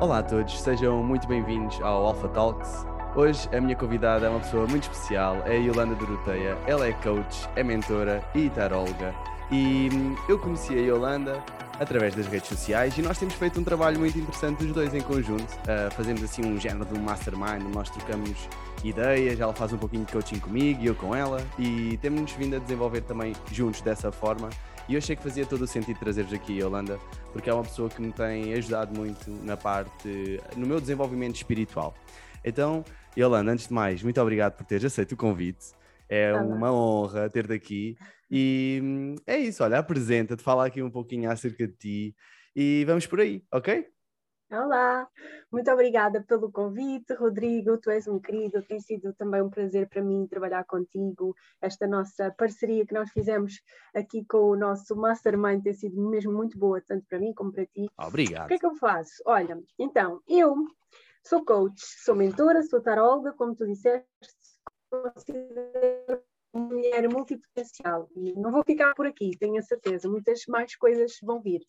Olá a todos, sejam muito bem-vindos ao Alpha Talks. Hoje a minha convidada é uma pessoa muito especial, é a Yolanda Doroteia. Ela é coach, é mentora e taróloga. E hum, eu conheci a Yolanda através das redes sociais e nós temos feito um trabalho muito interessante os dois em conjunto. Uh, fazemos assim um género de um mastermind, nós trocamos ideias, ela faz um pouquinho de coaching comigo e eu com ela e temos-nos vindo a desenvolver também juntos dessa forma. E eu achei que fazia todo o sentido trazer-vos aqui a Yolanda, porque é uma pessoa que me tem ajudado muito na parte, no meu desenvolvimento espiritual. Então, Yolanda, antes de mais, muito obrigado por teres aceito o convite. É uma honra ter-te aqui. E hum, é isso, olha, apresenta-te, fala aqui um pouquinho acerca de ti e vamos por aí, ok? Olá, muito obrigada pelo convite, Rodrigo. Tu és um querido, tem sido também um prazer para mim trabalhar contigo. Esta nossa parceria que nós fizemos aqui com o nosso Mastermind tem sido mesmo muito boa, tanto para mim como para ti. Obrigado. O que é que eu faço? Olha, então, eu sou coach, sou mentora, sou taróloga, como tu disseste, considero mulher multipotencial. Não vou ficar por aqui, tenho a certeza, muitas mais coisas vão vir.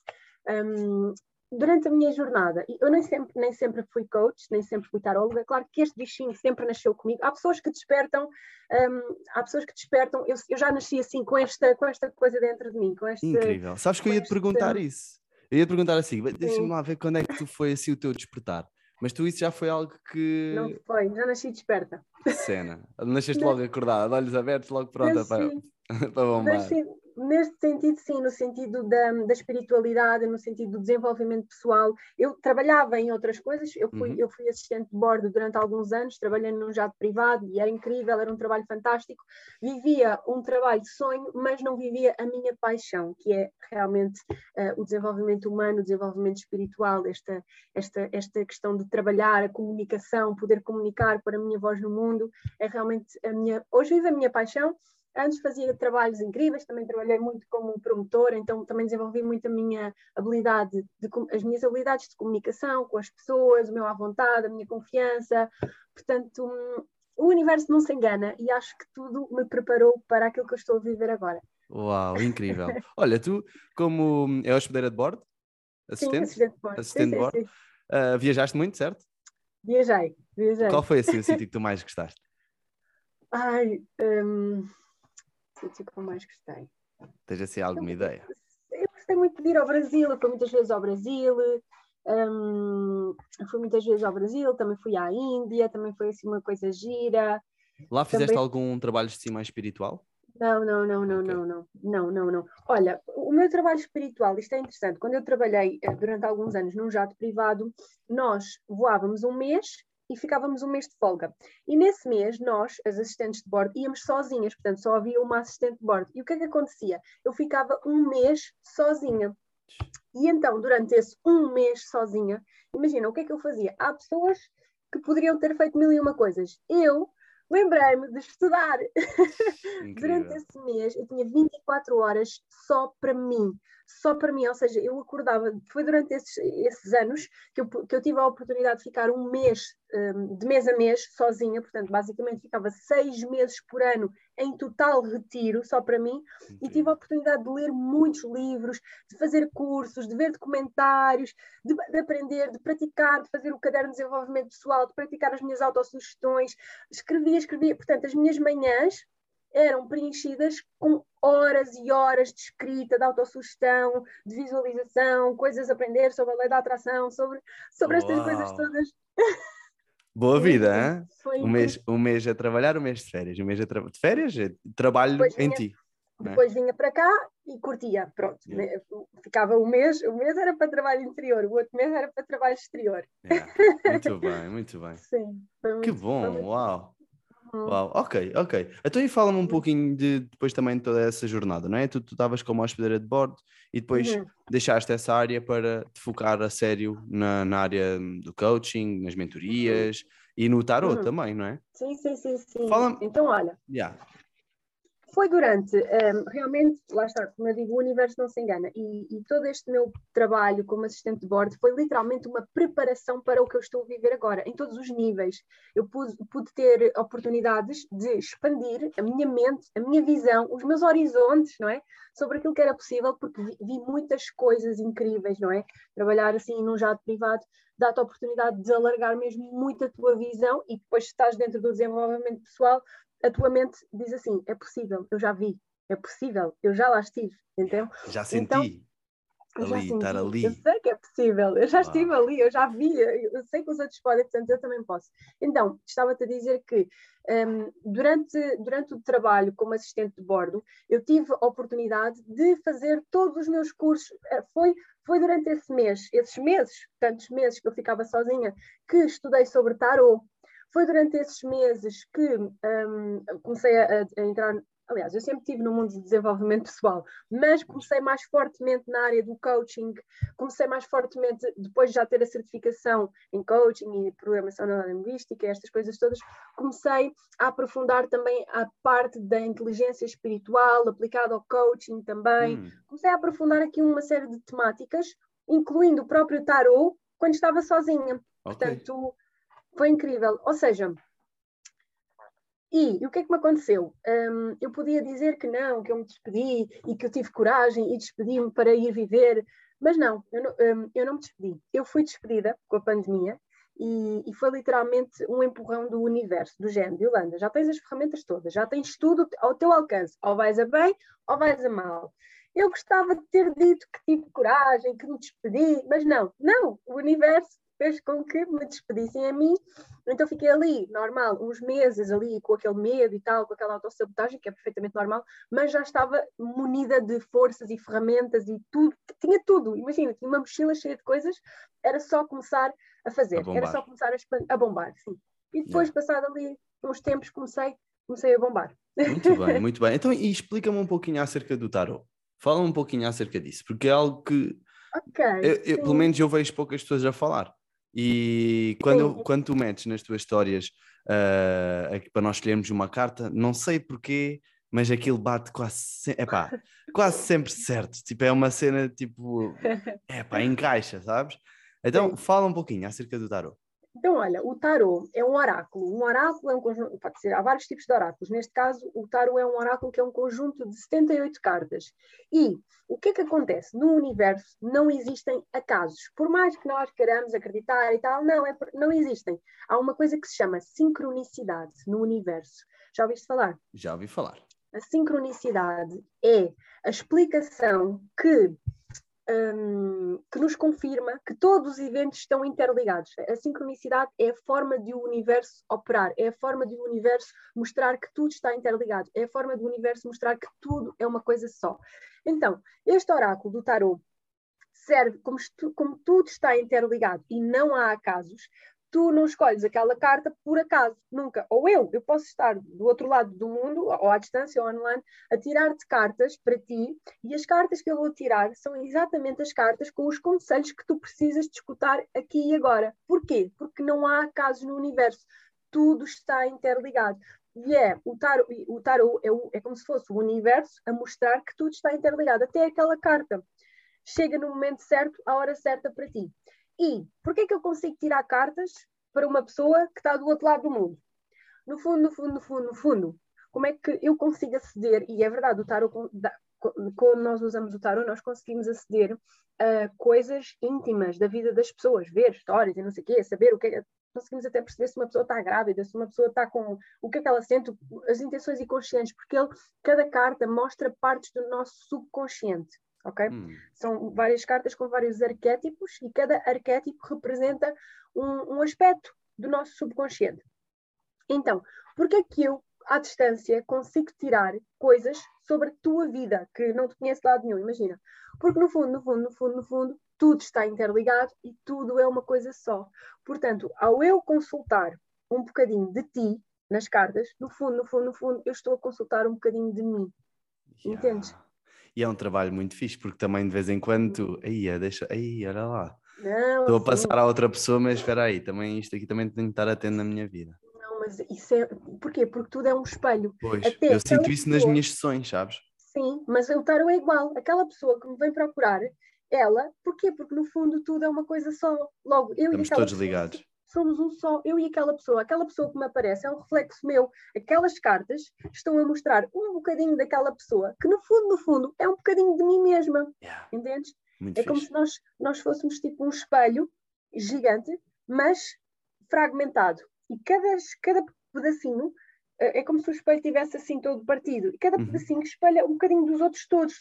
Um, durante a minha jornada, eu nem sempre, nem sempre fui coach, nem sempre fui taróloga, claro que este bichinho sempre nasceu comigo. Há pessoas que despertam, um, há pessoas que despertam, eu, eu, já nasci assim com esta, com esta coisa dentro de mim. Com este, Incrível. Sabes que eu ia te perguntar isso. Eu ia te perguntar assim, deixa-me lá ver quando é que tu foi assim o teu despertar. Mas tu isso já foi algo que. Não foi, já nasci desperta. Cena. Nasceste logo acordada, olhos abertos, logo pronta para, para bombar. Nasci, neste sentido, sim, no sentido da, da espiritualidade, no sentido do desenvolvimento pessoal. Eu trabalhava em outras coisas, eu fui, uhum. eu fui assistente de bordo durante alguns anos, trabalhei num jato privado e era incrível, era um trabalho fantástico. Vivia um trabalho de sonho, mas não vivia a minha paixão, que é realmente uh, o desenvolvimento humano, o desenvolvimento espiritual, esta, esta, esta questão de trabalhar, a comunicação, poder comunicar para a minha voz no mundo, é realmente a minha. Hoje vive a minha paixão Antes fazia trabalhos incríveis, também trabalhei muito como promotora, então também desenvolvi muito a minha habilidade, de, as minhas habilidades de comunicação com as pessoas, o meu à vontade, a minha confiança. Portanto, o universo não se engana e acho que tudo me preparou para aquilo que eu estou a viver agora. Uau, incrível. Olha, tu, como é hospedeira de bordo? Assistente? Sim, assistente de bordo. Assistente sim, de bordo. Sim. Uh, viajaste muito, certo? Viajei, viajei. Qual foi assim, o sítio que tu mais gostaste? Ai, um sítio que eu mais gostei? Tens assim alguma eu, ideia? Eu gostei muito de ir ao Brasil, eu fui muitas vezes ao Brasil, um, fui muitas vezes ao Brasil, também fui à Índia, também foi assim uma coisa gira. Lá fizeste também... algum trabalho de cima espiritual? Não, não, não, não, okay. não, não, não, não, não. Olha, o meu trabalho espiritual, isto é interessante, quando eu trabalhei eh, durante alguns anos num jato privado, nós voávamos um mês e ficávamos um mês de folga. E nesse mês, nós, as assistentes de bordo, íamos sozinhas, portanto, só havia uma assistente de bordo. E o que é que acontecia? Eu ficava um mês sozinha. E então, durante esse um mês sozinha, imagina, o que é que eu fazia? Há pessoas que poderiam ter feito mil e uma coisas. Eu lembrei-me de estudar. durante esse mês, eu tinha 24 horas só para mim só para mim, ou seja, eu acordava, foi durante esses, esses anos que eu, que eu tive a oportunidade de ficar um mês, um, de mês a mês, sozinha, portanto, basicamente ficava seis meses por ano em total retiro, só para mim, e tive a oportunidade de ler muitos livros, de fazer cursos, de ver documentários, de, de aprender, de praticar, de fazer o caderno de desenvolvimento pessoal, de praticar as minhas autossugestões, escrevia, escrevia, portanto, as minhas manhãs eram preenchidas com horas e horas de escrita, de autossugestão, de visualização, coisas a aprender sobre a lei da atração, sobre, sobre estas coisas todas. Boa vida, hein? um, mês, um mês a trabalhar, um mês de férias. Um mês de, tra de férias, é trabalho vinha, em ti. É? Depois vinha para cá e curtia, pronto. Yeah. Ficava um mês, um mês era para trabalho interior, o outro mês era para trabalho exterior. Yeah. Muito bem, muito bem. Sim. Muito, que bom, uau. Uau, ok, ok. Então e fala-me um pouquinho de depois também de toda essa jornada, não é? Tu estavas como hospedeira de bordo e depois uhum. deixaste essa área para te focar a sério na, na área do coaching, nas mentorias uhum. e no tarot uhum. também, não é? Sim, sim, sim, sim. Fala então olha. Yeah. Foi durante, um, realmente, lá está, como eu digo, o universo não se engana, e, e, todo este meu trabalho como assistente de bordo foi literalmente uma preparação para o que eu estou a viver agora, em todos os níveis. Eu pude, pude ter oportunidades de expandir a minha mente, a minha visão, os meus horizontes, não é? Sobre aquilo que era possível, porque vi, vi muitas coisas incríveis, não é? Trabalhar assim num jato privado dá-te a oportunidade de alargar mesmo muito a tua visão e depois estás dentro do desenvolvimento pessoal, a tua mente diz assim: é possível, eu já vi, é possível, eu já lá estive, entendeu? Já senti. Então, ali, já senti, estar ali. Eu sei que é possível, eu já estive ali, eu já vi, eu sei que os outros podem, portanto eu também posso. Então, estava-te a dizer que um, durante, durante o trabalho como assistente de bordo, eu tive a oportunidade de fazer todos os meus cursos. Eh, foi, foi durante esse mês, esses meses, tantos meses que eu ficava sozinha, que estudei sobre tarot, foi durante esses meses que um, comecei a, a, entrar. Aliás, eu sempre estive no mundo de desenvolvimento pessoal, mas comecei mais fortemente na área do coaching, comecei mais fortemente, depois de já ter a certificação em coaching e programação linguística, estas coisas todas, comecei a aprofundar também a parte da inteligência espiritual aplicada ao coaching também. Hum. Comecei a aprofundar aqui uma série de temáticas, incluindo o próprio tarot, quando estava sozinha. Okay. Portanto, foi incrível. Ou seja, e, e, o que é que me aconteceu? Um, eu podia dizer que não, que eu me despedi e que eu tive coragem e despedi-me para ir viver, mas não eu, não, um, eu não me despedi. Eu fui despedida com a pandemia e, e, foi literalmente um empurrão do universo, do género, de Holanda, já tens as ferramentas todas, já tens tudo ao teu alcance, ou vais a bem ou vais a mal. Eu gostava de ter dito que tive coragem, que me despedi, mas não, não, o universo fez com que me despedissem a mim. Então fiquei ali, normal, uns meses ali com aquele medo e tal, com aquela autossabotagem, que é perfeitamente normal, mas já estava munida de forças e ferramentas e tudo, tinha tudo. Imagina, tinha uma mochila cheia de coisas, era só começar a fazer, a era só começar a, a bombar, sim. E depois, yeah. passado ali uns tempos, comecei, comecei a bombar. Muito bem, muito bem. Então, e explica-me um pouquinho acerca do tarot. Fala um pouquinho acerca disso, porque é algo que Okay, eu, eu, pelo menos eu vejo poucas pessoas a falar. E quando, quando tu metes nas tuas histórias uh, para nós escolhermos uma carta, não sei porquê, mas aquilo bate quase, se... epá, quase sempre certo. Tipo, é uma cena tipo, epá, encaixa, sabes? Então, fala um pouquinho acerca do tarot. Então, olha, o tarot é um oráculo. Um oráculo é um conjunto, pode ser, há vários tipos de oráculos. Neste caso, o tarot é um oráculo que é um conjunto de 78 cartas. E o que é que acontece? No universo não existem acasos. Por mais que nós queiramos acreditar e tal, não, é, não existem. Há uma coisa que se chama sincronicidade no universo. Já ouviste falar? Já ouvi falar. A sincronicidade é a explicação que um, que nos confirma que todos os eventos estão interligados. A sincronicidade é a forma de o universo operar, é a forma de o universo mostrar que tudo está interligado, é a forma do universo mostrar que tudo é uma coisa só. Então, este oráculo do tarot serve como, como tudo está interligado e não há acasos, tu não escolhes aquela carta por acaso, nunca. Ou eu, eu posso estar do outro lado do mundo, ou à distância, ou online, a tirar-te cartas para ti, e as cartas que eu vou tirar são exatamente as cartas com os conselhos que tu precisas de escutar aqui e agora. Porquê? Porque não há acasos no universo. Tudo está interligado. E é, o tarot, o tarot é, o, é como se fosse o universo a mostrar que tudo está interligado, até aquela carta. Chega no momento certo, a hora certa para ti. E porquê é que eu consigo tirar cartas para uma pessoa que está do outro lado do mundo? No fundo, no fundo, no fundo, no fundo, como é que eu consigo aceder? E é verdade, o tarot, quando nós usamos o tarot, nós conseguimos aceder a coisas íntimas da vida das pessoas, ver histórias e não sei o quê, saber o que é conseguimos até perceber se uma pessoa está grávida, se uma pessoa está com o que é que ela sente, as intenções inconscientes, porque ele, cada carta mostra partes do nosso subconsciente ok? Hum. São várias cartas com vários arquétipos e cada arquétipo representa um, um aspecto do nosso subconsciente. Então, porque é que eu, à distância, consigo tirar coisas sobre a tua vida que não te conheço de lado nenhum? Imagina. Porque no fundo, no fundo, no fundo, no fundo, tudo está interligado e tudo é uma coisa só. Portanto, ao eu consultar um bocadinho de ti nas cartas, no fundo, no fundo, no fundo, eu estou a consultar um bocadinho de mim. Yeah. Entendes? E é um trabalho muito fixe, porque também de vez em quando tu, aí, deixa, aí, olha lá. Não, Estou a passar a outra pessoa, mas espera aí, também isto aqui também tem que estar atento na minha vida. Não, mas isso é. Porquê? Porque tudo é um espelho. Pois, Até eu sinto isso pessoa... nas minhas sessões, sabes? Sim, mas o tarot é igual. Aquela pessoa que me vem procurar, ela, porquê? Porque no fundo tudo é uma coisa só. Logo, eu Estamos e todos pessoa, ligados. Somos um só, eu e aquela pessoa. Aquela pessoa que me aparece é um reflexo meu. Aquelas cartas estão a mostrar um bocadinho daquela pessoa, que no fundo, no fundo, é um bocadinho de mim mesma. Yeah. Entendes? Muito é fixe. como se nós, nós fôssemos tipo um espelho gigante, mas fragmentado. E cada, cada pedacinho eh, é como se o espelho tivesse assim todo partido. E cada uhum. pedacinho espelha um bocadinho dos outros todos.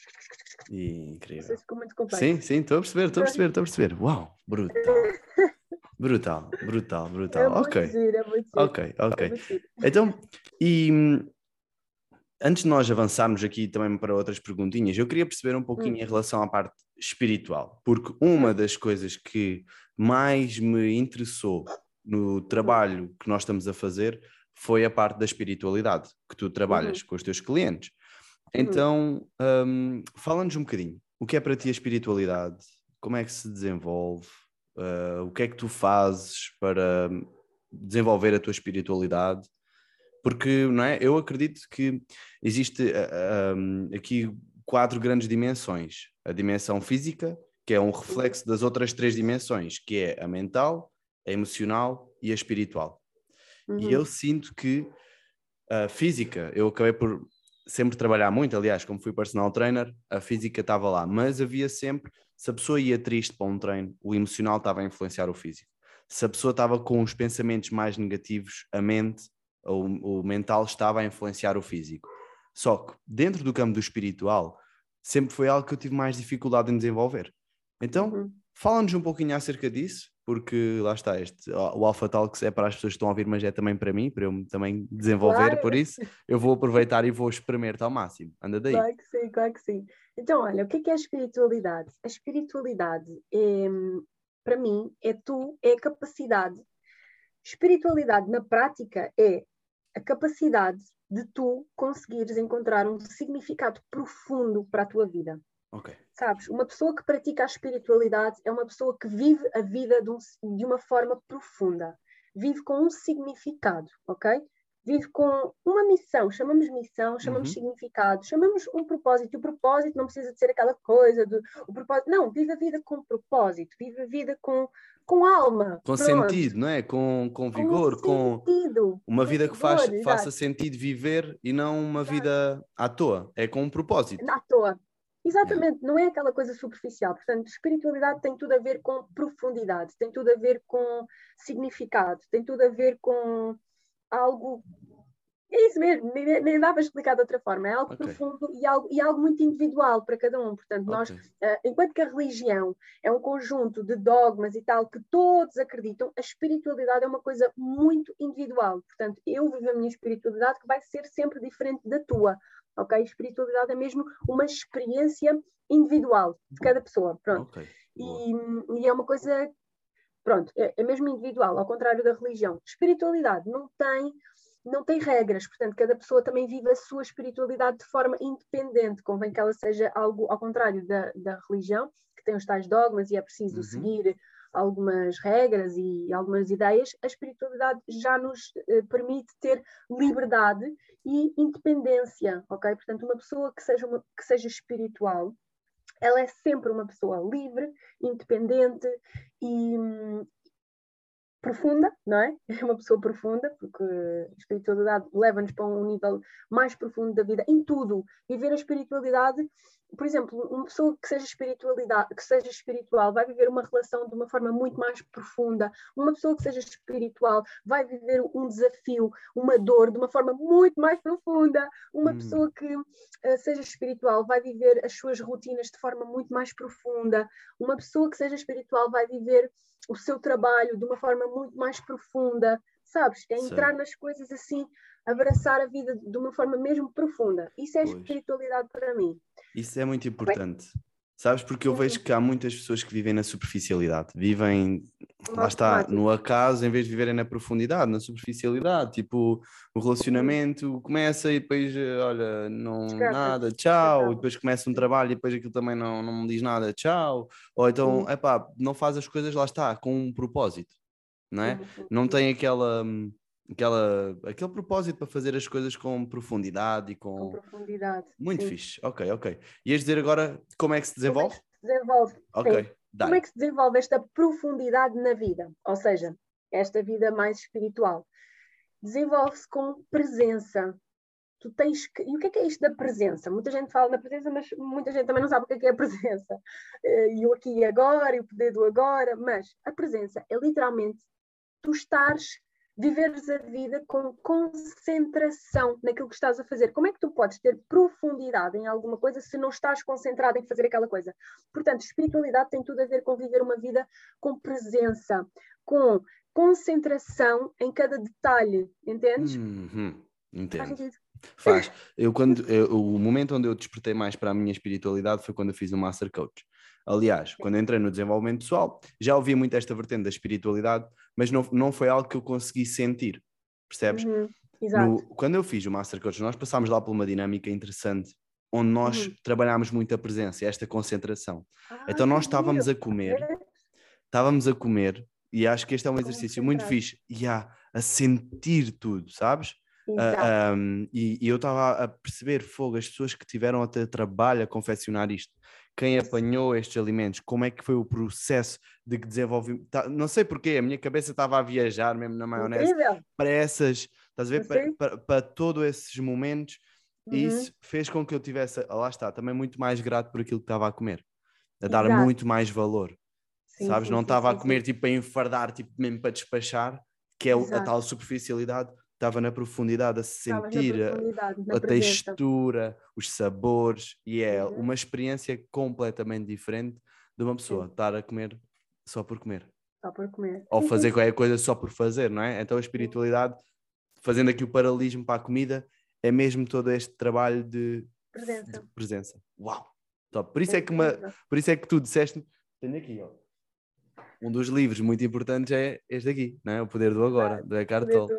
Incrível. Não sei se ficou muito complexo. Sim, sim, estou a perceber, estou a perceber, estou a perceber. Uau, brutal. brutal, brutal, brutal. É ok. Giro, é giro. Ok, ok. É então, e hum, antes de nós avançarmos aqui também para outras perguntinhas, eu queria perceber um pouquinho hum. em relação à parte espiritual, porque uma hum. das coisas que mais me interessou no trabalho que nós estamos a fazer foi a parte da espiritualidade, que tu trabalhas uhum. com os teus clientes. Uhum. Então, um, fala-nos um bocadinho. O que é para ti a espiritualidade? Como é que se desenvolve? Uh, o que é que tu fazes para desenvolver a tua espiritualidade? Porque, não é? Eu acredito que existe uh, aqui quatro grandes dimensões. A dimensão física, que é um reflexo das outras três dimensões, que é a mental, a emocional e a espiritual. Uhum. E eu sinto que a física, eu acabei por sempre trabalhar muito, aliás, como fui personal trainer, a física estava lá, mas havia sempre, se a pessoa ia triste para um treino, o emocional estava a influenciar o físico. Se a pessoa estava com os pensamentos mais negativos, a mente, o, o mental estava a influenciar o físico. Só que dentro do campo do espiritual, sempre foi algo que eu tive mais dificuldade em desenvolver. Então, uhum. fala-nos um pouquinho acerca disso porque lá está, este, o Alpha Talks é para as pessoas que estão a ouvir, mas é também para mim, para eu também desenvolver, claro. por isso eu vou aproveitar e vou espremer-te ao máximo. Anda daí. Claro que sim, claro que sim. Então, olha, o que é, que é a espiritualidade? A espiritualidade, é, para mim, é tu, é a capacidade. Espiritualidade na prática é a capacidade de tu conseguires encontrar um significado profundo para a tua vida. Okay. Sabes, uma pessoa que pratica a espiritualidade é uma pessoa que vive a vida de, um, de uma forma profunda, vive com um significado, ok? Vive com uma missão, chamamos missão, chamamos uhum. significado, chamamos um propósito. E o propósito não precisa de ser aquela coisa do o propósito, não, vive a vida com propósito, vive a vida com, com alma. Com pronto. sentido, não é? Com, com vigor, com, com uma vida que faz, faça sentido viver e não uma vida à toa, é com um propósito. À toa, Exatamente, não é aquela coisa superficial. Portanto, espiritualidade tem tudo a ver com profundidade, tem tudo a ver com significado, tem tudo a ver com algo. É isso mesmo, nem, nem dá para explicar de outra forma. É algo okay. profundo e algo, e algo muito individual para cada um. Portanto, nós, uh, enquanto que a religião é um conjunto de dogmas e tal que todos acreditam, a espiritualidade é uma coisa muito individual. Portanto, eu vivo a minha espiritualidade que vai ser sempre diferente da tua ok? Espiritualidade é mesmo uma experiência individual de cada pessoa, pronto. Okay. E, e, é uma coisa, pronto, é, é, mesmo individual, ao contrário da religião. Espiritualidade não tem, não tem regras, portanto, cada pessoa também vive a sua espiritualidade de forma independente, convém que ela seja algo ao contrário da, da religião, que tem os tais dogmas e é preciso uhum. seguir algumas regras e algumas ideias, a espiritualidade já nos eh, permite ter liberdade e independência, ok? Portanto, uma pessoa que seja, uma, que seja espiritual, ela é sempre uma pessoa livre, independente e, profunda, não é? É uma pessoa profunda, porque a espiritualidade leva-nos para um nível mais profundo da vida, em tudo. Viver a espiritualidade, por exemplo, uma pessoa que seja, espiritualidade, que seja espiritual vai viver uma relação de uma forma muito mais profunda. Uma pessoa que seja espiritual vai viver um desafio, uma dor de uma forma muito mais profunda. Uma hum. pessoa que uh, seja espiritual vai viver as suas rotinas de forma muito mais profunda. Uma pessoa que seja espiritual vai viver o seu trabalho de uma forma muito mais profunda, sabes? É entrar Sim. nas coisas assim, abraçar a vida de uma forma mesmo profunda. Isso é pois. espiritualidade para mim. Isso é muito importante. Bem, Sabes? Porque eu vejo que há muitas pessoas que vivem na superficialidade, vivem, lá está, no acaso, em vez de viverem na profundidade, na superficialidade. Tipo, o relacionamento começa e depois, olha, não nada, tchau. E depois começa um trabalho e depois aquilo também não, não me diz nada, tchau. Ou então, é pá, não faz as coisas, lá está, com um propósito, não é? Não tem aquela. Aquela, aquele propósito para fazer as coisas com profundidade e com. Com profundidade. Muito sim. fixe. Ok, ok. Ias dizer agora como é que se desenvolve? Como é que se desenvolve? Ok. Como é que se desenvolve esta profundidade na vida? Ou seja, esta vida mais espiritual. Desenvolve-se com presença. Tu tens que... E o que é, que é isto da presença? Muita gente fala na presença, mas muita gente também não sabe o que é, que é a presença. Eh, e o aqui e agora, e o poder do agora. Mas a presença é literalmente tu estares viveres a vida com concentração naquilo que estás a fazer. Como é que tu podes ter profundidade em alguma coisa se não estás concentrado em fazer aquela coisa? Portanto, espiritualidade tem tudo a ver com viver uma vida com presença, com concentração em cada detalhe, entendes? Uhum, entendo. Faz. Eu, quando, eu, o momento onde eu despertei mais para a minha espiritualidade foi quando eu fiz o Master Coach. Aliás, quando entrei no desenvolvimento pessoal, já ouvi muito esta vertente da espiritualidade, mas não, não foi algo que eu consegui sentir, percebes? Uhum, no, quando eu fiz o Master Coach, nós passámos lá por uma dinâmica interessante, onde nós uhum. trabalhámos muito a presença, esta concentração. Ah, então nós estávamos a comer, estávamos a comer, e acho que este é um exercício muito fixe, e a, a sentir tudo, sabes? Uh, um, e, e, eu estava a perceber fogo, as pessoas que tiveram até trabalho a confeccionar isto, quem apanhou estes alimentos, como é que foi o processo de que desenvolvi. Tá, não sei porquê, a minha cabeça estava a viajar mesmo na maionese Incrível. para essas, estás a ver, para, para, para, todos esses momentos, uhum. e isso fez com que eu tivesse, lá está, também muito mais grato por aquilo que estava a comer, a dar Exato. muito mais valor. Sim, sabes? Sim, não estava a comer tipo para enfardar, tipo mesmo para despachar, que é Exato. a tal superficialidade estava na profundidade a sentir a, a textura, os sabores, e é uhum. uma experiência completamente diferente de uma pessoa estar a comer só por comer. Só por comer. Ou fazer qualquer coisa só por fazer, não é? Então a espiritualidade, fazendo aqui o paralelismo para a comida, é mesmo todo este trabalho de presença. De presença. Uau! Top. Por isso é, é que uma, por isso é que tu disseste, tenho aqui, ó um dos livros muito importantes é este aqui, não é? O Poder do Agora, do Eckhart Tolle.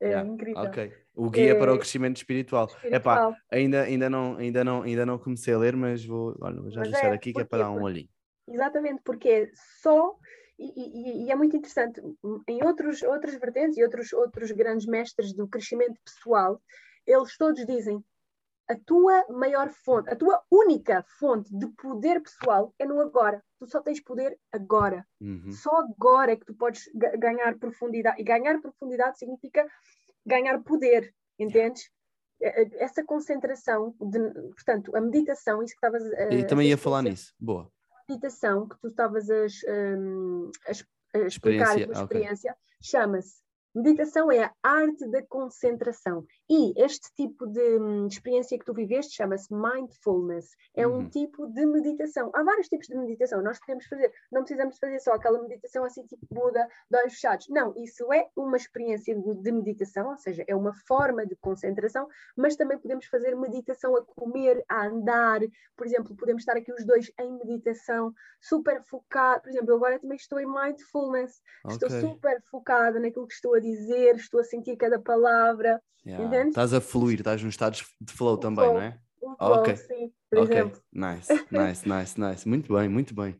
É yeah. incrível. Ok. O guia é... para o crescimento espiritual. espiritual. Epá, ainda, ainda, não, ainda, não, ainda não comecei a ler, mas vou, olha, vou já mas deixar é, aqui que é para dar um olhinho. Exatamente, porque é só e, e, e, é muito interessante, em outros, outras vertentes e outros, outros grandes mestres do crescimento pessoal, eles todos dizem a tua maior fonte, a tua única fonte de poder pessoal é no agora. Tu só tens poder agora. Uhum. Só agora é que tu podes ganhar profundidade. E ganhar profundidade significa ganhar poder, entendes? É, é, essa concentração, de, portanto, a meditação, isso que estavas a. E também ia falar nisso, boa. A meditação que tu estavas a, um, a, a explicar a experiência, okay. chama-se Meditação é a arte da concentração. E este tipo de, hum, de experiência que tu viveste chama-se mindfulness. É uhum. um tipo de meditação. Há vários tipos de meditação. Nós podemos fazer, não precisamos fazer só aquela meditação assim tipo Buda, de olhos fechados. Não, isso é uma experiência de, de meditação, ou seja, é uma forma de concentração, mas também podemos fazer meditação a comer, a andar. Por exemplo, podemos estar aqui os dois em meditação, super focado. Por exemplo, agora também estou em mindfulness. Okay. Estou super focada naquilo que estou a dizer, estou a sentir cada palavra. Yeah. Estás a fluir, estás num estado de flow um também, flow, não é? Um flow, ok, sim, exemplo. nice, nice, nice, nice. Muito bem, muito bem.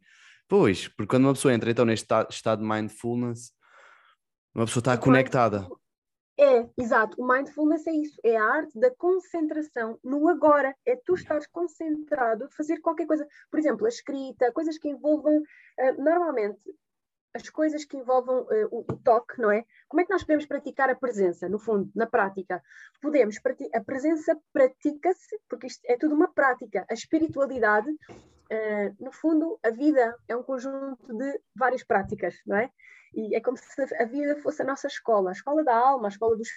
Pois, porque quando uma pessoa entra então neste estado de mindfulness, uma pessoa está conectada. É, exato. O mindfulness é isso. É a arte da concentração no agora. É tu estares concentrado a fazer qualquer coisa. Por exemplo, a escrita, coisas que envolvam. Uh, normalmente, as coisas que envolvam uh, o, o, toque, não é? Como é que nós podemos praticar a presença, no fundo, na prática? Podemos, a presença pratica-se, porque isto é tudo uma prática. A espiritualidade, uh, no fundo, a vida é um conjunto de várias práticas, não é? E é como se a vida fosse a nossa escola, a escola da alma, a escola dos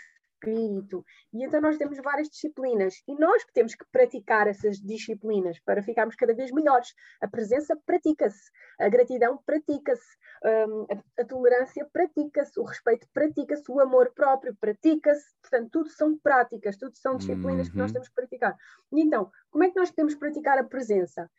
espírito. E então nós temos várias disciplinas e nós temos que praticar essas disciplinas para ficarmos cada vez melhores. A presença pratica-se, a gratidão pratica-se, um, a, a, tolerância pratica-se, o respeito pratica-se, o amor próprio pratica-se. Portanto, tudo são práticas, tudo são disciplinas uhum. que nós uhum. temos que praticar. E então, como é que nós podemos praticar a presença?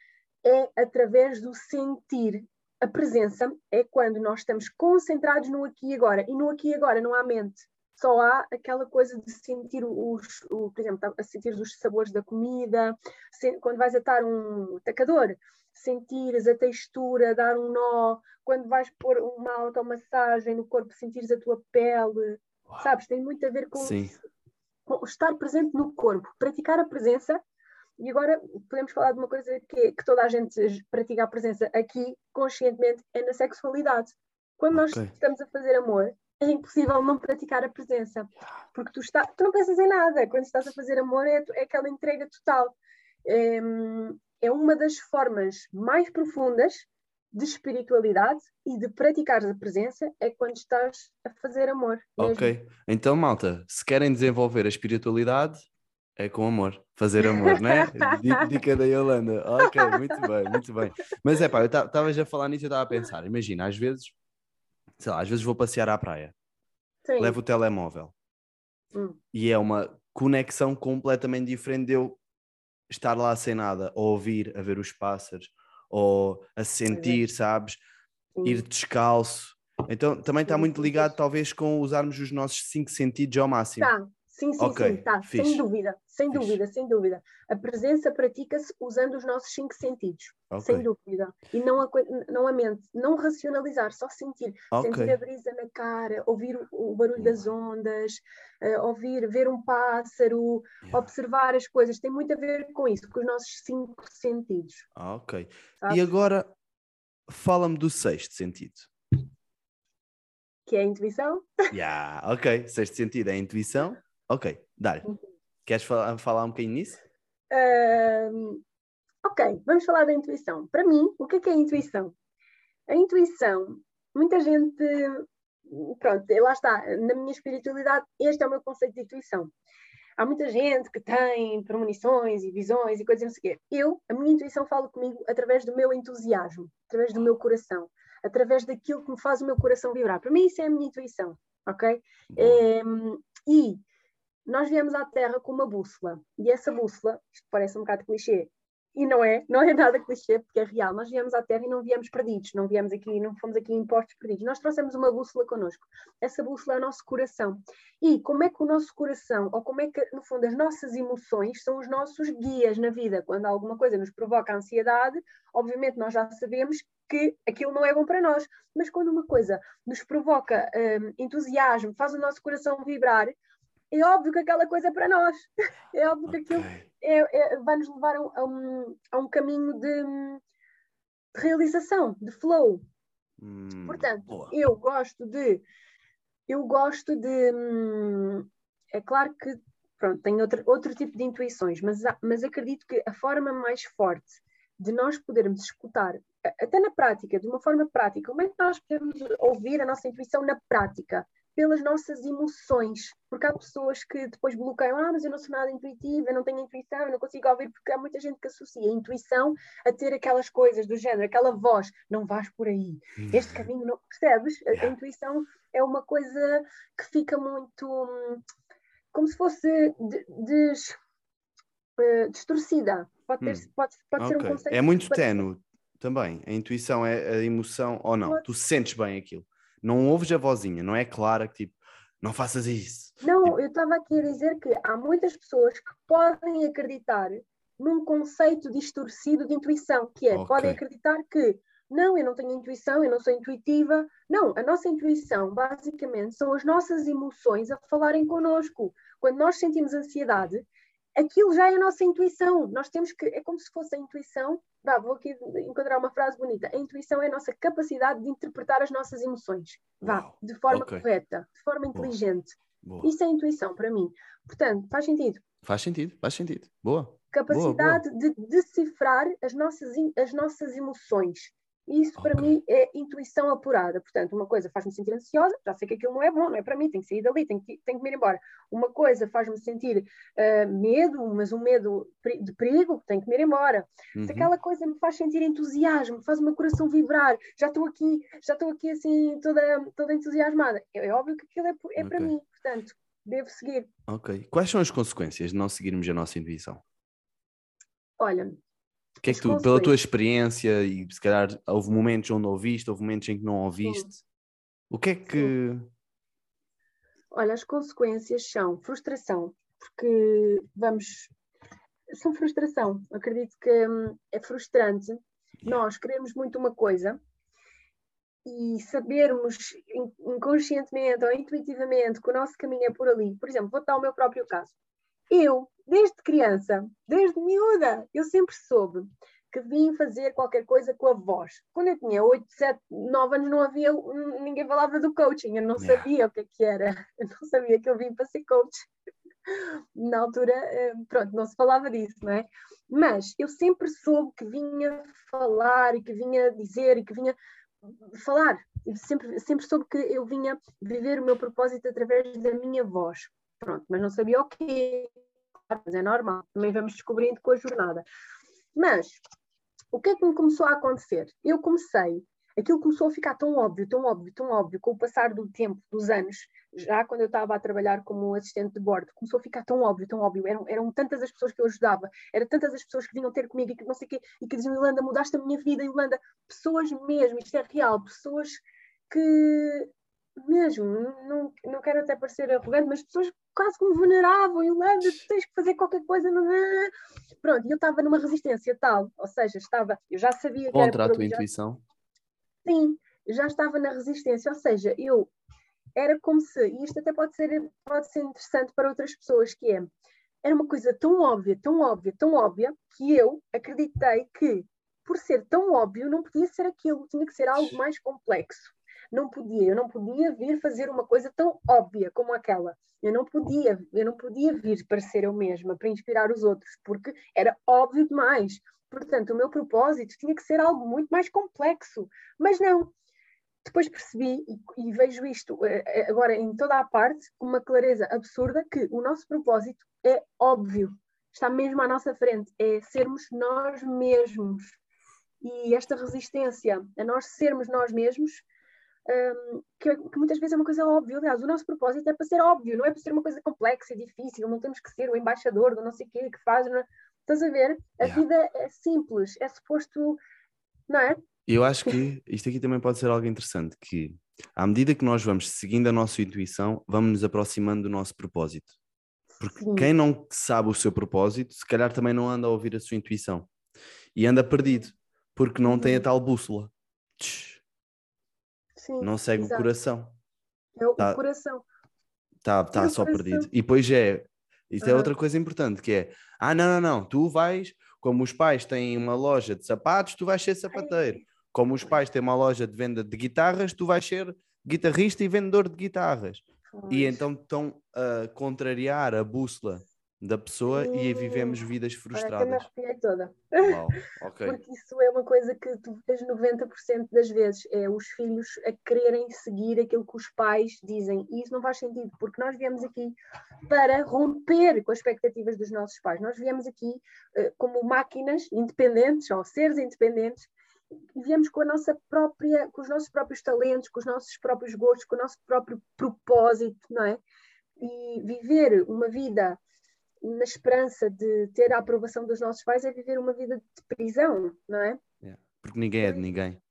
É através do sentir. A presença é quando nós estamos concentrados no aqui e agora. E no aqui e agora não há mente só há aquela coisa de sentir os, o, por exemplo, a sentir os sabores da comida, quando vais atar um tacador, sentires a textura, dar um nó, quando vais pôr uma automassagem no corpo, sentires a tua pele. Uau. sabes? Tem muito a ver com, com, estar presente no corpo, praticar a presença. E agora podemos falar de uma coisa que, que toda a gente pratica a presença aqui conscientemente, é na sexualidade. Quando okay. nós estamos a fazer amor, é impossível não praticar a presença, porque tu, está, tu não pensas em nada. Quando estás a fazer amor, é, é aquela entrega total. É, é uma das formas mais profundas de espiritualidade e de praticar a presença é quando estás a fazer amor. Mesmo. Ok, então malta, se querem desenvolver a espiritualidade, é com amor, fazer amor, né? Dica da Yolanda. Ok, muito bem, muito bem. Mas é pá, eu estava já a falar nisso e estava a pensar, imagina, às vezes, sei lá, às vezes vou passear à praia, Sim. levo o telemóvel hum. e é uma conexão completamente diferente de eu estar lá sem nada, a ouvir, a ver os pássaros, ou a sentir, sabes? Sim. Ir descalço. Então também está muito ligado, talvez, com usarmos os nossos cinco sentidos ao máximo. Tá. Sim, sim, okay. sim, tá. sem dúvida, sem Fixe. dúvida, sem dúvida. A presença pratica-se usando os nossos cinco sentidos, okay. sem dúvida. E não a, não a mente, não racionalizar, só sentir. Okay. Sentir a brisa na cara, ouvir o, o barulho das ondas, uh, ouvir, ver um pássaro, yeah. observar as coisas. Tem muito a ver com isso, com os nossos cinco sentidos. Ah, ok. Sabe? E agora, fala-me do sexto sentido. Que é a intuição? Yeah, ok. Sexto sentido é a intuição. Ok, dá uhum. Queres falar, falar um bocadinho nisso? Uh, ok, vamos falar da intuição. Para mim, o que é, que é a intuição? A intuição, muita gente. Pronto, lá está, na minha espiritualidade, este é o meu conceito de intuição. Há muita gente que tem premonições e visões e coisas assim. Eu, a minha intuição fala comigo através do meu entusiasmo, através do meu coração, através daquilo que me faz o meu coração vibrar. Para mim, isso é a minha intuição, ok? É, e nós viemos à Terra com uma bússola, e essa bússola, isto parece um bocado clichê, e não é, não é nada clichê, porque é real. Nós viemos à Terra e não viemos perdidos, não viemos aqui, não fomos aqui impostos perdidos. Nós trouxemos uma bússola connosco. Essa bússola é o nosso coração. E como é que o nosso coração, ou como é que, no fundo, as nossas emoções são os nossos guias na vida? Quando alguma coisa nos provoca ansiedade, obviamente nós já sabemos que aquilo não é bom para nós. Mas quando uma coisa nos provoca hum, entusiasmo, faz o nosso coração vibrar, é óbvio que aquela coisa é para nós. É óbvio okay. que aquilo é, é, vai nos levar a um, a um caminho de, de, realização, de flow. Hum, Portanto, boa. eu gosto de. Eu gosto de. Hum, é claro que pronto, tenho outro, outro tipo de intuições, mas, mas acredito que a forma mais forte de nós podermos escutar, até na prática, de uma forma prática, como é que nós podemos ouvir a nossa intuição na prática? Pelas nossas emoções, porque há pessoas que depois bloqueiam, ah, mas eu não sou nada intuitiva, eu não tenho intuição, eu não consigo ouvir, porque há muita gente que associa a intuição a ter aquelas coisas do género, aquela voz, não vais por aí, este uhum. caminho não, percebes? A, a intuição é uma coisa que fica muito como se fosse de, des, uh, distorcida, pode, ter, hum. pode, pode okay. ser um conceito. É muito tenue também, a intuição é a emoção, ou não, pode. tu sentes bem aquilo. Não ouves a vozinha, não é clara que tipo, não faças isso. Não, tipo... eu estava aqui a dizer que há muitas pessoas que podem acreditar num conceito distorcido de intuição, que é, okay. podem acreditar que não, eu não tenho intuição, eu não sou intuitiva. Não, a nossa intuição, basicamente, são as nossas emoções a falarem connosco. Quando nós sentimos ansiedade, aquilo já é a nossa intuição. Nós temos que, é como se fosse a intuição. Vá, vou aqui encontrar uma frase bonita. A intuição é a nossa capacidade de interpretar as nossas emoções. Vá, Uau. de forma okay. correta, de forma inteligente. Boa. Isso é intuição para mim. Portanto, faz sentido. Faz sentido, faz sentido. Boa. Capacidade boa. de decifrar as nossas, as nossas emoções. Isso okay. para mim é intuição apurada. Portanto, uma coisa faz-me sentir ansiosa, já sei que aquilo não é bom, não é para mim, tenho que sair dali, tenho que, tenho que me ir embora. Uma coisa faz-me sentir uh, medo, mas um medo de perigo, tenho que me ir embora. Uhum. Se aquela coisa me faz sentir entusiasmo, faz o meu coração vibrar, já estou aqui, já estou aqui assim toda, toda entusiasmada. É, é óbvio que aquilo é, é okay. para mim, portanto, devo seguir. Ok. Quais são as consequências de não seguirmos a nossa intuição? Olha, que é que tu, pela tua experiência, e se calhar houve momentos onde ouviste, houve momentos em que não ouviste, Sim. o que é que. Sim. Olha, as consequências são frustração, porque vamos. São frustração. Acredito que hum, é frustrante. Yeah. Nós queremos muito uma coisa e sabermos inconscientemente ou intuitivamente que o nosso caminho é por ali. Por exemplo, vou dar o meu próprio caso. Eu, desde criança, desde miúda, eu sempre soube que vim fazer qualquer coisa com a voz. Quando eu tinha 8, 7, 9 anos, não havia, ninguém falava do coaching, eu não sabia o que, é que era, eu não sabia que eu vim para ser coach. Na altura, eh, pronto, não se falava disso, não é? Mas eu sempre soube que vinha falar e que vinha dizer e que vinha falar. Eu sempre, sempre soube que eu vinha viver o meu propósito através da minha voz. Pronto, mas não sabia o quê. Mas é normal, também vamos descobrindo com a jornada. Mas o que é que me começou a acontecer? Eu comecei, aquilo começou a ficar tão óbvio, tão óbvio, tão óbvio, com o passar do tempo, dos anos, já quando eu estava a trabalhar como assistente de bordo, começou a ficar tão óbvio, tão óbvio. Eram, eram tantas as pessoas que eu ajudava, eram tantas as pessoas que vinham ter comigo e que não sei quê, e que diziam, Yolanda, mudaste a minha vida, Yolanda. Pessoas mesmo, isto é real, pessoas que mesmo, não, não quero até parecer arrogante, mas pessoas quase que me veneravam, Yolanda, tu tens que fazer qualquer coisa. Não, não. Pronto, e eu estava numa resistência tal, ou seja, estava, eu já sabia que Contra a tua intuição? Sim, já estava na resistência, ou seja, eu era como se, e isto até pode ser, pode ser interessante para outras pessoas, que é, era uma coisa tão óbvia, tão óbvia, tão óbvia, que eu acreditei que, por ser tão óbvio, não podia ser aquilo, tinha que ser algo mais complexo não podia, eu não podia vir fazer uma coisa tão óbvia como aquela. Eu não podia, eu não podia vir para ser eu mesma, para inspirar os outros, porque era óbvio demais. Portanto, o meu propósito tinha que ser algo muito mais complexo. Mas não. Depois percebi e, e vejo isto eh, eh, agora em toda a parte com uma clareza absurda que o nosso propósito é óbvio, está mesmo à nossa frente, é sermos nós mesmos. E esta resistência a nós sermos nós mesmos um, que, que, muitas vezes é uma coisa óbvia. Aliás, o nosso propósito é para ser óbvio, não é para ser uma coisa complexa e difícil, não temos que ser o embaixador do não sei o quê que faz. Não... É? Estás a ver? A yeah. vida é simples, é suposto, não é? Eu acho que isto aqui também pode ser algo interessante, que à medida que nós vamos seguindo a nossa intuição, vamos nos aproximando do nosso propósito. Porque Sim. quem não sabe o seu propósito, se calhar também não anda a ouvir a sua intuição. E anda perdido, porque não tem a uhum. tal bússola. Tch Sim, não segue exato. o coração. É o, tá, coração. Está tá, tá só coração. perdido. E depois é, isto uhum. é outra coisa importante, que é, ah, não, não, não, tu vais, como os pais têm uma loja de sapatos, tu vais ser sapateiro. Como os pais têm uma loja de venda de guitarras, tu vais ser guitarrista e vendedor de guitarras. E então estão a contrariar a bússola da pessoa e aí vivemos vidas frustradas. Olha, toda. Uau, okay. Porque isso é uma coisa que tu vês 90% das vezes, é os filhos a quererem seguir aquilo que os pais dizem. E isso não faz sentido, porque nós viemos aqui para romper com as expectativas dos nossos pais. Nós viemos aqui uh, como máquinas independentes, ou seres independentes, e viemos com a nossa própria, com os nossos próprios talentos, com os nossos próprios gostos, com o nosso próprio propósito, não é? E viver uma vida na esperança de ter a aprovação dos nossos pais, é viver uma vida de prisão, não é? Yeah. Porque ninguém é de ninguém.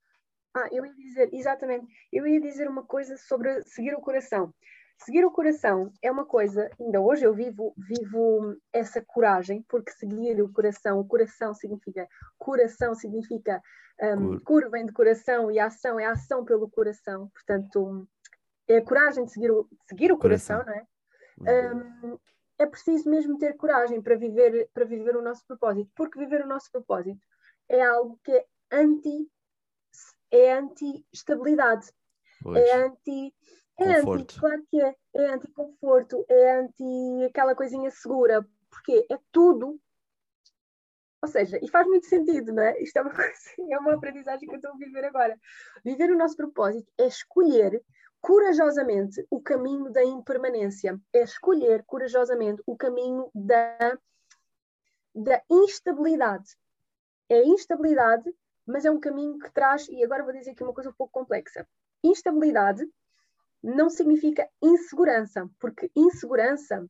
Ah, eu ia dizer, exatamente, eu ia dizer uma coisa sobre seguir o coração. Seguir o coração é uma coisa, ainda hoje eu vivo, vivo essa coragem, porque seguir o coração, o coração significa, coração significa, um, cura vem de coração e a ação é a ação pelo coração, portanto, é a coragem de seguir o, seguir o coração, coração não é? Um, é preciso mesmo ter coragem para viver, para viver o nosso propósito, porque viver o nosso propósito é algo que é anti é anti-estabilidade, é anti é anti, claro que é, é anti-conforto, é anti aquela coisinha segura, porque é tudo ou seja, e faz muito sentido, não é? Isto é uma, coisa, é uma aprendizagem que eu estou a viver agora. Viver o nosso propósito é escolher corajosamente o caminho da impermanência, é escolher corajosamente o caminho da, da instabilidade. É instabilidade, mas é um caminho que traz, e agora vou dizer aqui uma coisa um pouco complexa. Instabilidade não significa insegurança, porque insegurança,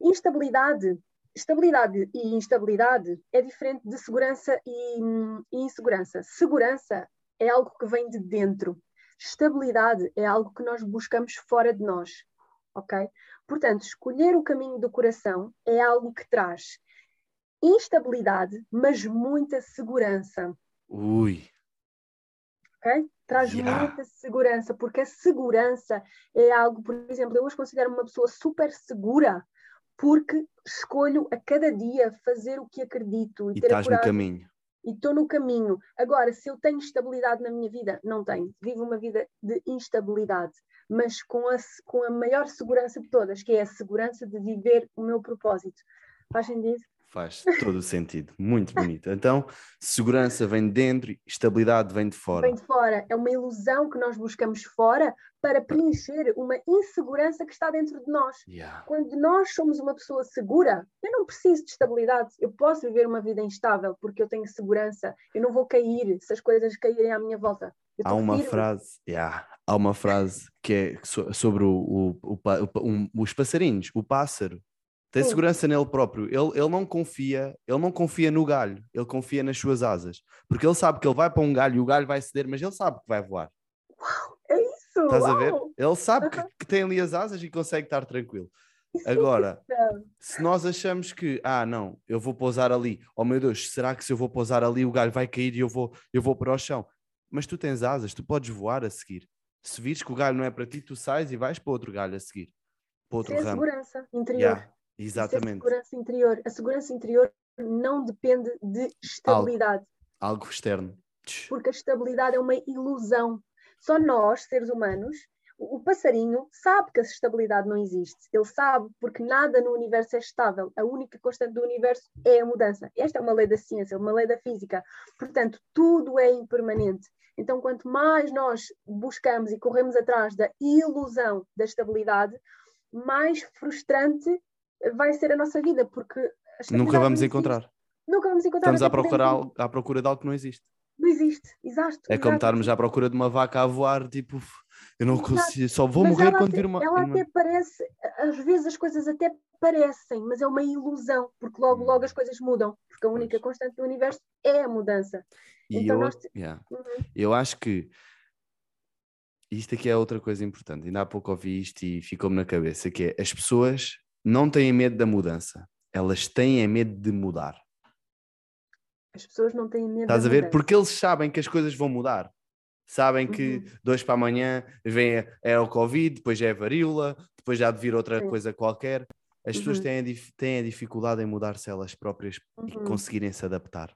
instabilidade, estabilidade e instabilidade é diferente de segurança e, e insegurança. Segurança é algo que vem de dentro, Estabilidade é algo que nós buscamos fora de nós, ok? Portanto, escolher o caminho do coração é algo que traz instabilidade, mas muita segurança. Ui. Ok? traz yeah. muita segurança, porque a segurança é algo, por exemplo, eu hoje considero uma pessoa super segura porque escolho a cada dia fazer o que acredito e, e ter estás no caminho. E estou no caminho. Agora, se eu tenho estabilidade na minha vida, não tenho. Vivo uma vida de instabilidade, mas com a, com a maior segurança de todas, que é a segurança de viver o meu propósito. Faz sentido? Faz todo o sentido, muito bonito. Então, segurança vem de dentro, estabilidade vem de fora. Vem de fora, é uma ilusão que nós buscamos fora para preencher uma insegurança que está dentro de nós. Yeah. Quando nós somos uma pessoa segura, eu não preciso de estabilidade, eu posso viver uma vida instável porque eu tenho segurança, eu não vou cair se as coisas caírem à minha volta. Há uma frase, yeah, há uma frase que é sobre o, o, o, o, os passarinhos, o pássaro tem segurança nele próprio. Ele, ele não confia, ele não confia no galho, ele confia nas suas asas. Porque ele sabe que ele vai para um galho e o galho vai ceder, mas ele sabe que vai voar. Uau, é isso! Estás uau. a ver? Ele sabe que, que, tem ali as asas e consegue estar tranquilo. Agora, se nós achamos que, ah, não, eu vou pousar ali, oh meu Deus, será que se eu vou pousar ali o galho vai cair e eu vou, eu vou para o chão? Mas tu tens asas, tu podes voar a seguir. Se vires que o galho não é para ti, tu sais e vais para outro galho a seguir. Para outro Sem ramo. segurança interior. Yeah. Exatamente. a segurança interior. A segurança interior não depende de estabilidade. Algo, algo externo. Porque a estabilidade é uma ilusão. Só nós, seres humanos, o passarinho sabe que a estabilidade não existe. Ele sabe porque nada no universo é estável. A única constante do universo é a mudança. Esta é uma lei da ciência, uma lei da física. Portanto, tudo é impermanente. Então, quanto mais nós buscamos e corremos atrás da ilusão da estabilidade, mais frustrante vai ser a nossa vida, porque nunca vamos encontrar. Nunca vamos encontrar. Estamos à procura, à procura de algo que não existe. Não existe, exato. É como estarmos à procura de uma vaca a voar, tipo, eu não consigo, só vou mas morrer quando vir uma. Ela até parece, às vezes as coisas até parecem, mas é uma ilusão, porque logo, logo as hum. coisas mudam, porque a única constante do universo é a mudança. E então eu, nós... yeah. uhum. eu acho que isto aqui é outra coisa importante. Ainda há pouco ouvi isto e ficou-me na cabeça, que é as pessoas não têm medo da mudança, elas têm medo de mudar. As pessoas não têm medo Estás a ver? Mudança. Porque eles sabem que as coisas vão mudar. Sabem que uhum. dois para amanhã vem é o Covid, depois é a varíola, depois já de vir outra Sim. coisa qualquer. As uhum. pessoas têm a, têm a dificuldade em mudar-se elas próprias uhum. e conseguirem se adaptar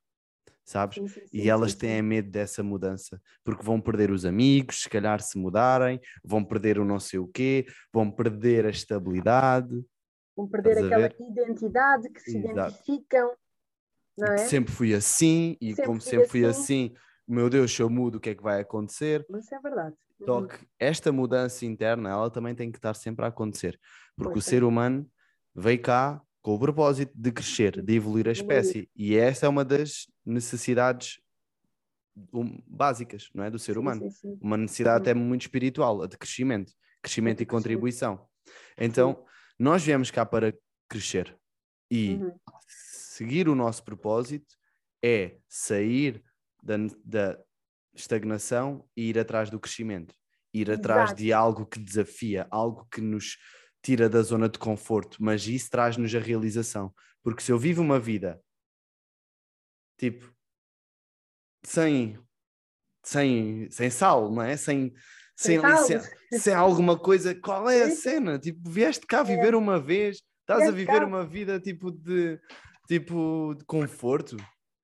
sabes? Sim, sim, sim, e elas têm medo dessa mudança, porque vão perder os amigos, se calhar se mudarem, vão perder o não sei o quê, vão perder a estabilidade vão perder aquela identidade que se Exato. identificam. Não é? Sempre fui assim, e sempre como sempre fui assim. assim, meu Deus, se eu mudo, o que é que vai acontecer? Mas é verdade. Só uhum. que esta mudança interna, ela também tem que estar sempre a acontecer, porque pois o é. ser humano veio cá com o propósito de crescer, de evoluir a espécie, e essa é uma das necessidades básicas, não é, do ser humano. Sim, sim, sim. Uma necessidade até muito espiritual, a de crescimento, crescimento e contribuição. Então, nós viemos cá para crescer e uhum. seguir o nosso propósito é sair da, da, estagnação e ir atrás do crescimento, ir atrás Exato. de algo que desafia, algo que nos tira da zona de conforto, mas isso traz-nos a realização. Porque se eu vivo uma vida tipo sem, sem, sem sal, não é? Sem, sem, sem, sem, alguma coisa, qual é a cena? Tipo, vieste cá é. viver uma vez, estás a viver uma vida tipo de, tipo, de conforto.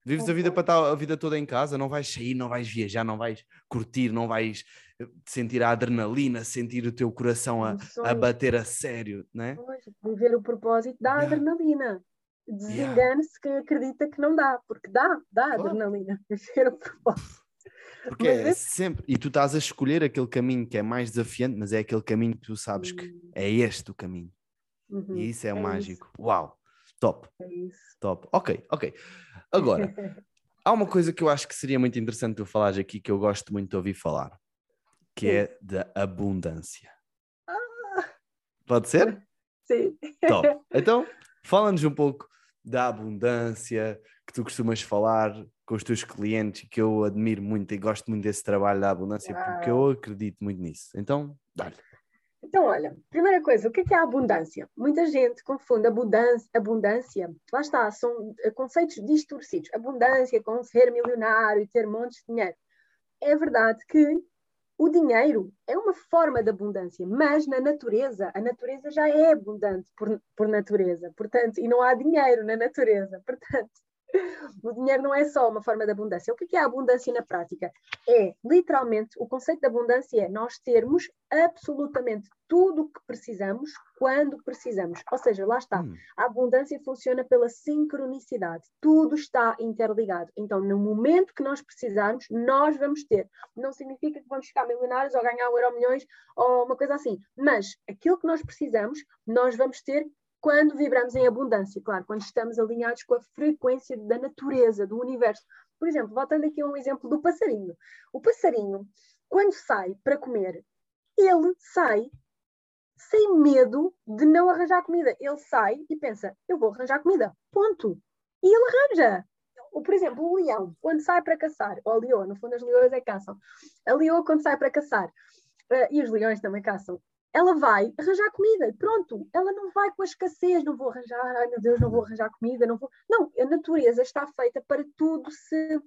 Vives a vida para estar a vida toda em casa, não vais sair, não vais viajar, não vais curtir, não vais eh, sentir a adrenalina, sentir o teu coração a, a bater a sério, né? Viver o propósito dá yeah. adrenalina. Desengane-se yeah. quem acredita que não dá, porque dá, dá claro. adrenalina. Viver o propósito. Porque mas é sempre. E tu estás a escolher aquele caminho que é mais desafiante, mas é aquele caminho que tu sabes que hum. é este o caminho. Uhum, e isso é, é mágico. Isso. Uau! Top! É isso. Top. Ok, ok. Agora, há uma coisa que eu acho que seria muito interessante tu falares aqui que eu gosto muito de ouvir falar, que Sim. é da abundância. Ah. Pode ser? Sim. Top. Então, fala-nos um pouco da abundância que tu costumas falar com os teus clientes, que eu admiro muito e gosto muito desse trabalho da abundância, ah. porque eu acredito muito nisso. Então, dá-lhe. Então, olha, primeira coisa, o que é, é a abundância? Muita gente confunde abundância, abundância, lá está, são eh, conceitos distorcidos. Abundância com ser milionário e ter montes de dinheiro. É verdade que o dinheiro é uma forma de abundância, mas na natureza, a natureza já é abundante por, por natureza, portanto, e não há dinheiro na natureza, portanto, o dinheiro não é só uma forma de abundância. O que é a abundância na prática? É, literalmente, o conceito de abundância é nós termos absolutamente tudo o que precisamos quando precisamos. Ou seja, lá está. Hum. A abundância funciona pela sincronicidade. Tudo está interligado. Então, no momento que nós precisarmos, nós vamos ter. Não significa que vamos ficar milionários ou ganhar um euro milhões ou uma coisa assim. Mas aquilo que nós precisamos, nós vamos ter quando vibramos em abundância, claro, quando estamos alinhados com a frequência da natureza, do universo. Por exemplo, voltando aqui a um exemplo do passarinho. O passarinho, quando sai para comer, ele sai sem medo de não arranjar comida. Ele sai e pensa: eu vou arranjar comida, ponto. E ele arranja. Ou, por exemplo, o leão, quando sai para caçar, ou a leoa, no fundo as leoas é caçam. A leoa, quando sai para caçar, uh, e os leões também caçam, ela vai arranjar comida, pronto. Ela não vai com a escassez, não vou arranjar, ai meu Deus, não vou arranjar comida, não vou. Não, a natureza está feita para tudo se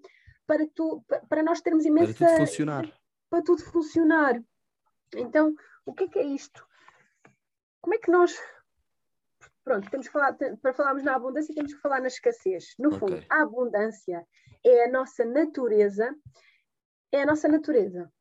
para tu, para nós termos imensa para tudo funcionar. Para tudo funcionar. Então, o que é que é isto? Como é que nós Pronto, temos que falar, para falarmos na abundância, temos que falar na escassez. No fundo, okay. a abundância é a nossa natureza, é a nossa natureza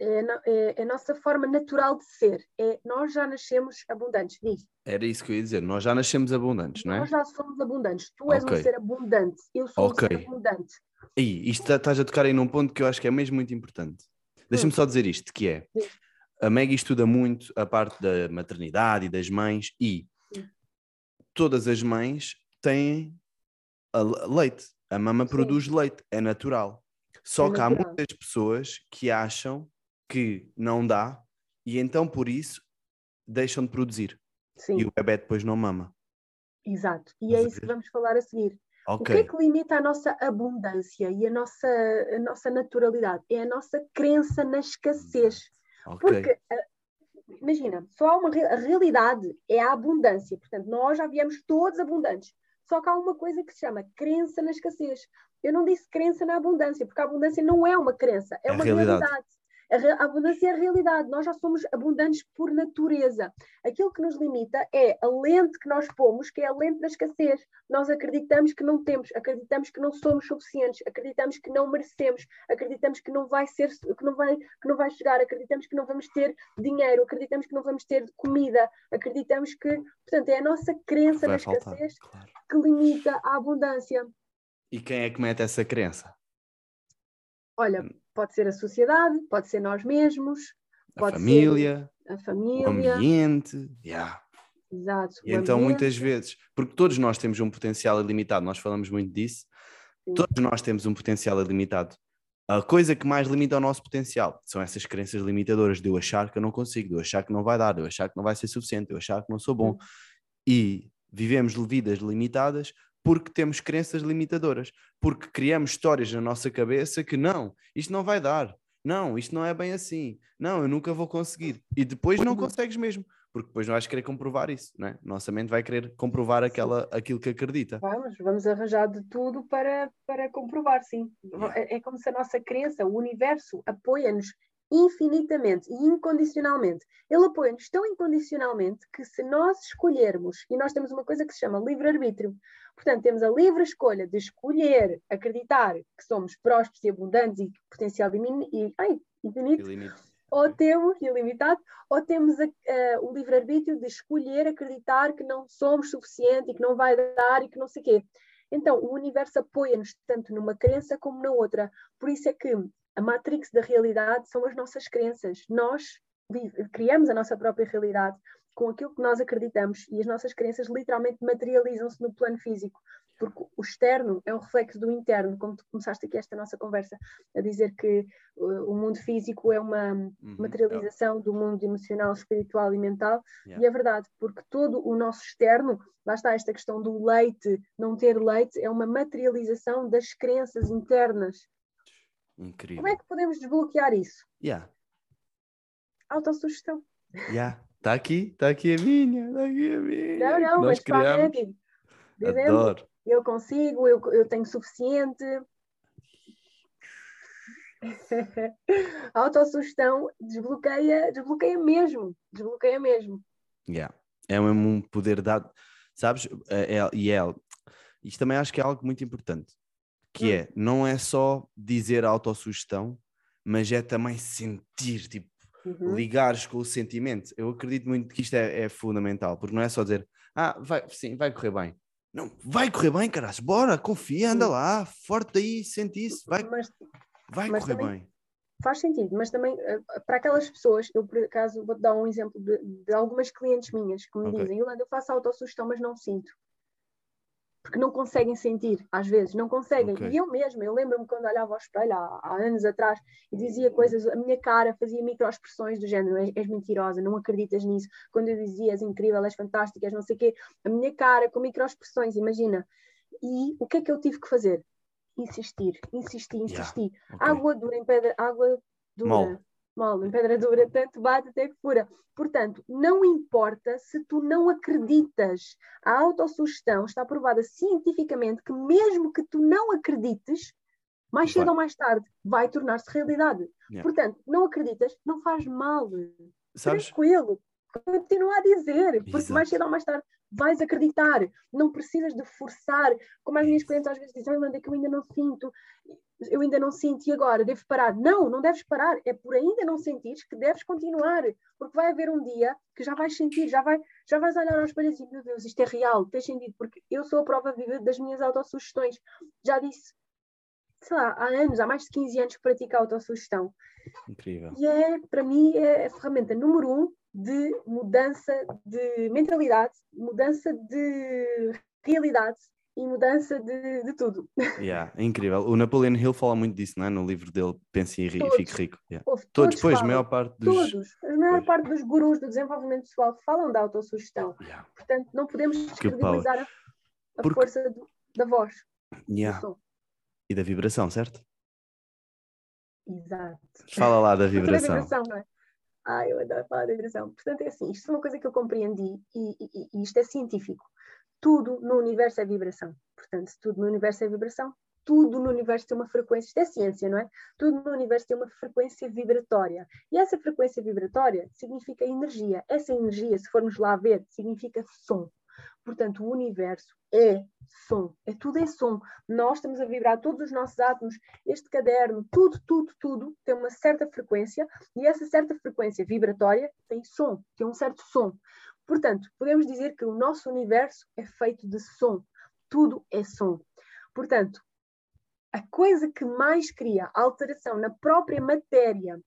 é, é, é, a nossa forma natural de ser. É, nós já nascemos abundantes, diz. Era isso que eu ia dizer, nós já nascemos abundantes, não é? Nós já somos abundantes. Tu és okay. um ser abundante, eu sou okay. um ser abundante. Aí, isto tá, estás a tocar aí num ponto que eu acho que é mesmo muito importante. Deixa-me hum. só dizer isto, que é, Sim. a Maggie estuda muito a parte da maternidade e das mães e Sim. todas as mães têm leite. A mama Sim. produz leite, é natural. Só é que natural. há muitas pessoas que acham que não dá e então por isso deixam de produzir. Sim. E o bebê depois não mama. Exato. E é isso que vamos falar a seguir. Okay. O que é que limita a nossa abundância e a nossa, a nossa naturalidade? É a nossa crença na escassez. Okay. Porque, eh, imagina, só há uma a realidade é a abundância. Portanto, nós já viemos todos abundantes. Só que há uma coisa que se chama crença na escassez. Eu não disse crença na abundância, porque a abundância não é uma crença, é, é uma realidade. realidade. A, abundância é a realidade, nós já somos abundantes por natureza. Aquilo que nos limita é a lente que nós pomos, que é a lente da escassez. Nós acreditamos que não temos, acreditamos que não somos suficientes, acreditamos que não merecemos, acreditamos que não vai ser, que não vai, que não vai chegar, acreditamos que não vamos ter dinheiro, acreditamos que não vamos ter comida, acreditamos que, portanto, é a nossa crença na escassez claro. que limita a abundância. E quem é que mete essa crença? Olha, hum. pode ser a sociedade, pode ser nós mesmos, a família, a família, o ambiente, yeah. Exato. E então, ambiente. muitas vezes, porque todos nós temos um potencial ilimitado, nós falamos muito disso, Sim. todos nós temos um potencial ilimitado. A coisa que mais limita o nosso potencial são essas crenças limitadoras de eu achar que eu não consigo, de eu achar que não vai dar, de eu achar que não vai ser suficiente, de eu achar que não sou bom. E vivemos vidas limitadas porque temos crenças limitadoras, porque criamos histórias na nossa cabeça que não, isto não vai dar, não, isto não é bem assim, não, eu nunca vou conseguir. E depois não consegues mesmo, porque depois não vais querer comprovar isso, não é? Nossa mente vai querer comprovar aquela, aquilo que acredita. Vamos, vamos arranjar de tudo para, para comprovar, sim. É, é como se a nossa crença, o universo, apoia-nos infinitamente e incondicionalmente. Ele apoia-nos tão incondicionalmente que se nós escolhermos, e nós temos uma coisa que se chama livre-arbítrio, portanto, temos a livre escolha de escolher acreditar que somos prósperos e abundantes e potencial e, ai, infinito, ou temos, ilimitado, ou temos a, a, o livre-arbítrio de escolher acreditar que não somos suficiente e que não vai dar e que não sei o quê. Então, o universo apoia-nos tanto numa crença como na outra. Por isso é que a matrix da realidade são as nossas crenças. Nós criamos a nossa própria realidade com aquilo que nós acreditamos e as nossas crenças literalmente materializam-se no plano físico, porque o externo é um reflexo do interno, como tu começaste aqui esta nossa conversa a dizer que uh, o mundo físico é uma uhum, materialização yeah. do mundo emocional, espiritual e mental, yeah. e é verdade, porque todo o nosso externo, lá está esta questão do leite, não ter leite, é uma materialização das crenças internas Incrível. Como é que podemos desbloquear isso? Yeah. Autossugestão. Yeah. Está aqui, está aqui a minha, está aqui a minha. Não, não, mas criamos. Tipo, dizendo, Adoro. eu consigo, eu, eu tenho suficiente. a autossugestão desbloqueia, desbloqueia mesmo, desbloqueia mesmo. Yeah. É mesmo um poder dado, sabes? É, é, e é, isto também acho que é algo muito importante, que hum. é, não é só dizer autossugestão, mas é também sentir, tipo, uhum. ligares com o sentimento. Eu acredito muito que isto é, é, fundamental, porque não é só dizer, ah, vai, sim, vai correr bem. Não, vai correr bem, caras, bora, confia, anda lá, forte aí, sente isso, vai, mas, vai mas correr bem. Faz sentido, mas também eh, para aquelas pessoas, eu por acaso vou-te dar um exemplo de, de, algumas clientes minhas que me okay. dizem, Yolanda, eu faço autossugestão, mas não sinto porque não conseguem sentir, às vezes, não conseguem. Okay. E eu mesma, eu lembro-me quando olhava ao espelho há, há, anos atrás e dizia coisas, a minha cara fazia microexpressões do género, és, és, mentirosa, não acreditas nisso. Quando eu dizia, és incrível, és fantástica, és não sei o quê, a minha cara com microexpressões, imagina. E o que é que eu tive que fazer? Insistir, insistir, insistir. Yeah. Okay. Água dura em pedra, água dura. Mol mole, em pedra dura, tanto bate até que fura. Portanto, não importa se tu não acreditas. A autossugestão está provada cientificamente que mesmo que tu não acredites, mais cedo ou mais tarde vai tornar-se realidade. Yeah. Portanto, não acreditas, não faz mal. Sabes? Tranquilo. Continua a dizer, porque Exato. mais cedo ou mais tarde vais acreditar. Não precisas de forçar. Como as minhas clientes às vezes dizem, Amanda, que eu ainda não sinto eu ainda não senti agora, devo parar. Não, não deves parar. É por ainda não sentires que deves continuar. Porque vai haver um dia que já vais sentir, já, vai, já vais olhar aos espelho e dizer, meu Deus, isto é real, tem sentido, porque eu sou a prova viva das minhas autossugestões. Já disse, sei lá, há anos, há mais de 15 anos que pratico a autossugestão. Incrível. E é, para mim, é a ferramenta número um de mudança de mentalidade, mudança de realidade e mudança de, de tudo. Yeah, é incrível. O Napoleon Hill fala muito disso, não é? No livro dele, Pense e Fique Rico. Yeah. todos, todos, pois, a maior parte dos... Todos. A maior pois. parte dos gurus do desenvolvimento pessoal falam da autossugestão. Yeah. Portanto, não podemos descredibilizar a, a Porque... força do, da voz. Yeah. E da vibração, certo? Exato. Fala lá da vibração. da vibração, não é? Ah, eu adoro falar da vibração. Portanto, é assim, isto é uma coisa que eu compreendi e, e, e isto é científico tudo no universo é vibração. Portanto, tudo no universo é vibração, tudo no universo tem uma frequência, isto é ciência, não é? Tudo no universo tem uma frequência vibratória. E essa frequência vibratória significa energia. Essa energia, se formos lá ver, significa som. Portanto, o universo é som, é tudo é som. Nós estamos a vibrar todos os nossos átomos, este caderno, tudo, tudo, tudo tem uma certa frequência e essa certa frequência vibratória tem som, tem um certo som. Portanto, podemos dizer que o nosso universo é feito de som. Tudo é som. Portanto, a coisa que mais cria alteração na própria matéria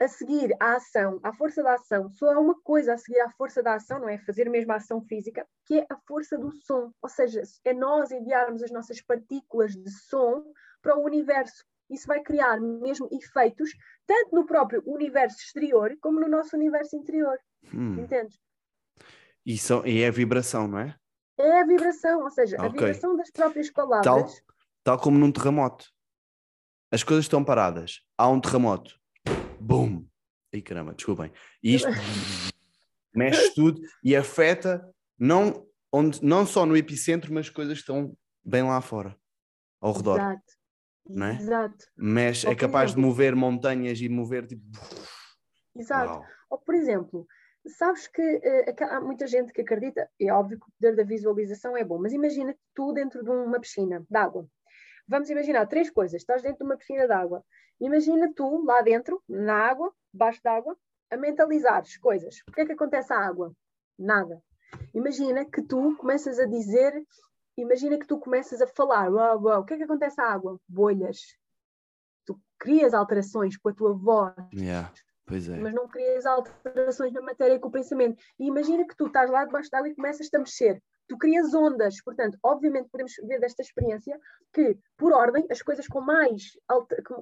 a seguir à ação, à força da ação, só há uma coisa a seguir à força da ação, não é fazer mesmo a ação física, que é a força do som. Ou seja, é nós enviarmos as nossas partículas de som para o universo. Isso vai criar mesmo efeitos, tanto no próprio universo exterior, como no nosso universo interior. Hum. Entendes? E, são, e é a vibração, não é? É a vibração, ou seja, okay. a vibração das próprias palavras. Tal, tal como num terremoto. As coisas estão paradas. Há um terremoto. Bum! Ai caramba, desculpem. E isto mexe tudo e afeta não, onde, não só no epicentro, mas coisas que estão bem lá fora, ao redor. Exato. Não é? Exato. Mexe, é capaz exemplo, de mover montanhas e mover tipo. Exato. Uau. Ou por exemplo, Sabes que uh, há muita gente que acredita, é óbvio que o poder da visualização é bom, mas imagina tu dentro de uma piscina de água. Vamos imaginar três coisas. Estás dentro de uma piscina de água. Imagina tu lá dentro, na água, debaixo d'água, a mentalizares coisas. O que é que acontece à água? Nada. Imagina que tu começas a dizer, imagina que tu começas a falar. Uau, uau. O que é que acontece à água? Bolhas. Tu crias alterações com a tua voz. Yeah. É. Mas não crias alterações na matéria com o pensamento. E imagina que tu estás lá debaixo d'água e começas-te a mexer. Tu crias ondas. Portanto, obviamente podemos ver desta experiência que, por ordem, as coisas com mais,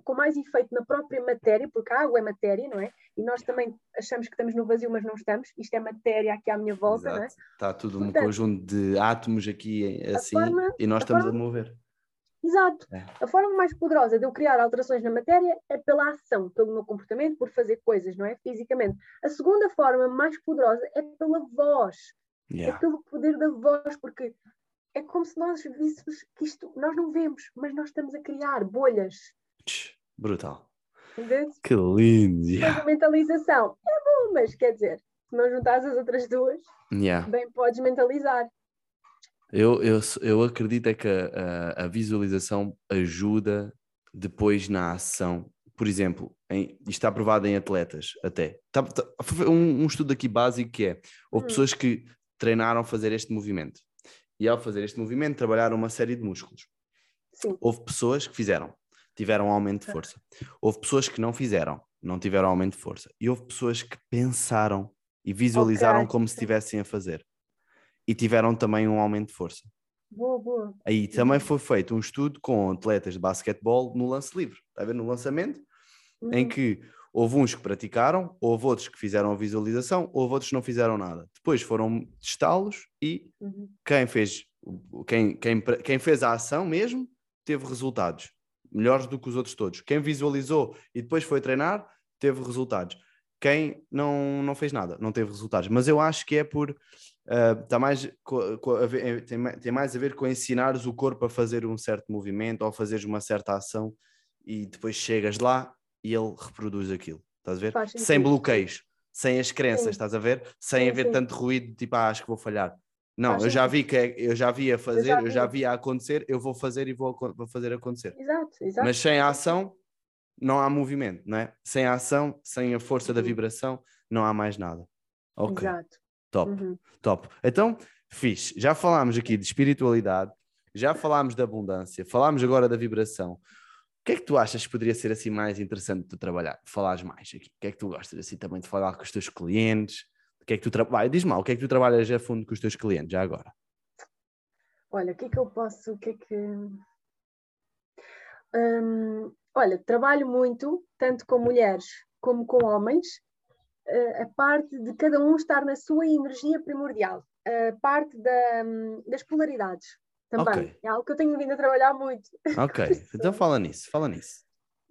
com mais efeito na própria matéria, porque a água é matéria, não é? E nós também achamos que estamos no vazio, mas não estamos. Isto é matéria aqui à minha volta, Exato. não é? Está tudo Portanto, um conjunto de átomos aqui assim forma, e nós estamos a, forma, a mover. Exato. É. A forma mais poderosa de eu criar alterações na matéria é pela ação, pelo meu comportamento, por fazer coisas, não é? Fisicamente. A segunda forma mais poderosa é pela voz. É yeah. É pelo poder da voz, porque é como se nós víssemos que isto nós não vemos, mas nós estamos a criar bolhas. Brutal. Que lindo! Yeah. a mentalização é bom, mas quer dizer, se não juntares as outras duas, yeah. bem podes mentalizar. Eu, eu, eu acredito é que a, a, a visualização ajuda depois na ação. Por exemplo, em, isto está provado em atletas até. Tá, tá, um, um, estudo aqui básico que é, houve hum. pessoas que treinaram fazer este movimento e ao fazer este movimento trabalharam uma série de músculos. Sim. Houve pessoas que fizeram, tiveram aumento de força. Houve pessoas que não fizeram, não tiveram aumento de força. E houve pessoas que pensaram e visualizaram okay. como se estivessem a fazer. E tiveram também um aumento de força. Boa, boa. Aí também foi feito um estudo com atletas de basquetebol no lance livre. Está a ver? No lançamento, uhum. em que houve uns que praticaram, houve outros que fizeram a visualização, houve outros que não fizeram nada. Depois foram testá-los e uhum. quem fez quem, quem, quem fez a ação mesmo teve resultados melhores do que os outros todos. Quem visualizou e depois foi treinar teve resultados. Quem não, não fez nada não teve resultados. Mas eu acho que é por uh, tá mais, co, co, ver, tem, tem mais a ver com ensinares o corpo a fazer um certo movimento ou a fazeres uma certa ação e depois chegas lá e ele reproduz aquilo. Estás a ver? Sem bloqueios, sem as crenças, sim. estás a ver? Sem sim, haver sim. tanto ruído, tipo, ah, acho que vou falhar. Não, eu já vi que é, eu já vi a fazer, eu já, eu já vi a acontecer, eu vou fazer e vou, vou fazer acontecer. Exato, exato. Mas sem a ação não há movimento, não é? Sem a ação, sem a força da vibração, não há mais nada. Ok. Exato. Top, uhum. top. Então, fixe. Já falámos aqui de espiritualidade, já falámos da abundância, falámos agora da vibração. O que é que tu achas que poderia ser assim mais interessante de tu trabalhar? Falares mais aqui. O que é que tu gostas assim também de falar com os teus clientes? que é que tu trabalhas? Diz-me o que é que tu trabalhas a fundo com os teus clientes, já agora? Olha, o que é que eu posso, o que é que... Hum, olha, trabalho muito, tanto com mulheres como com homens, uh, a parte de cada um estar na sua energia primordial, a parte da, um, das polaridades também. Okay. É algo que eu tenho vindo a trabalhar muito. Ok, então fala nisso, fala nisso.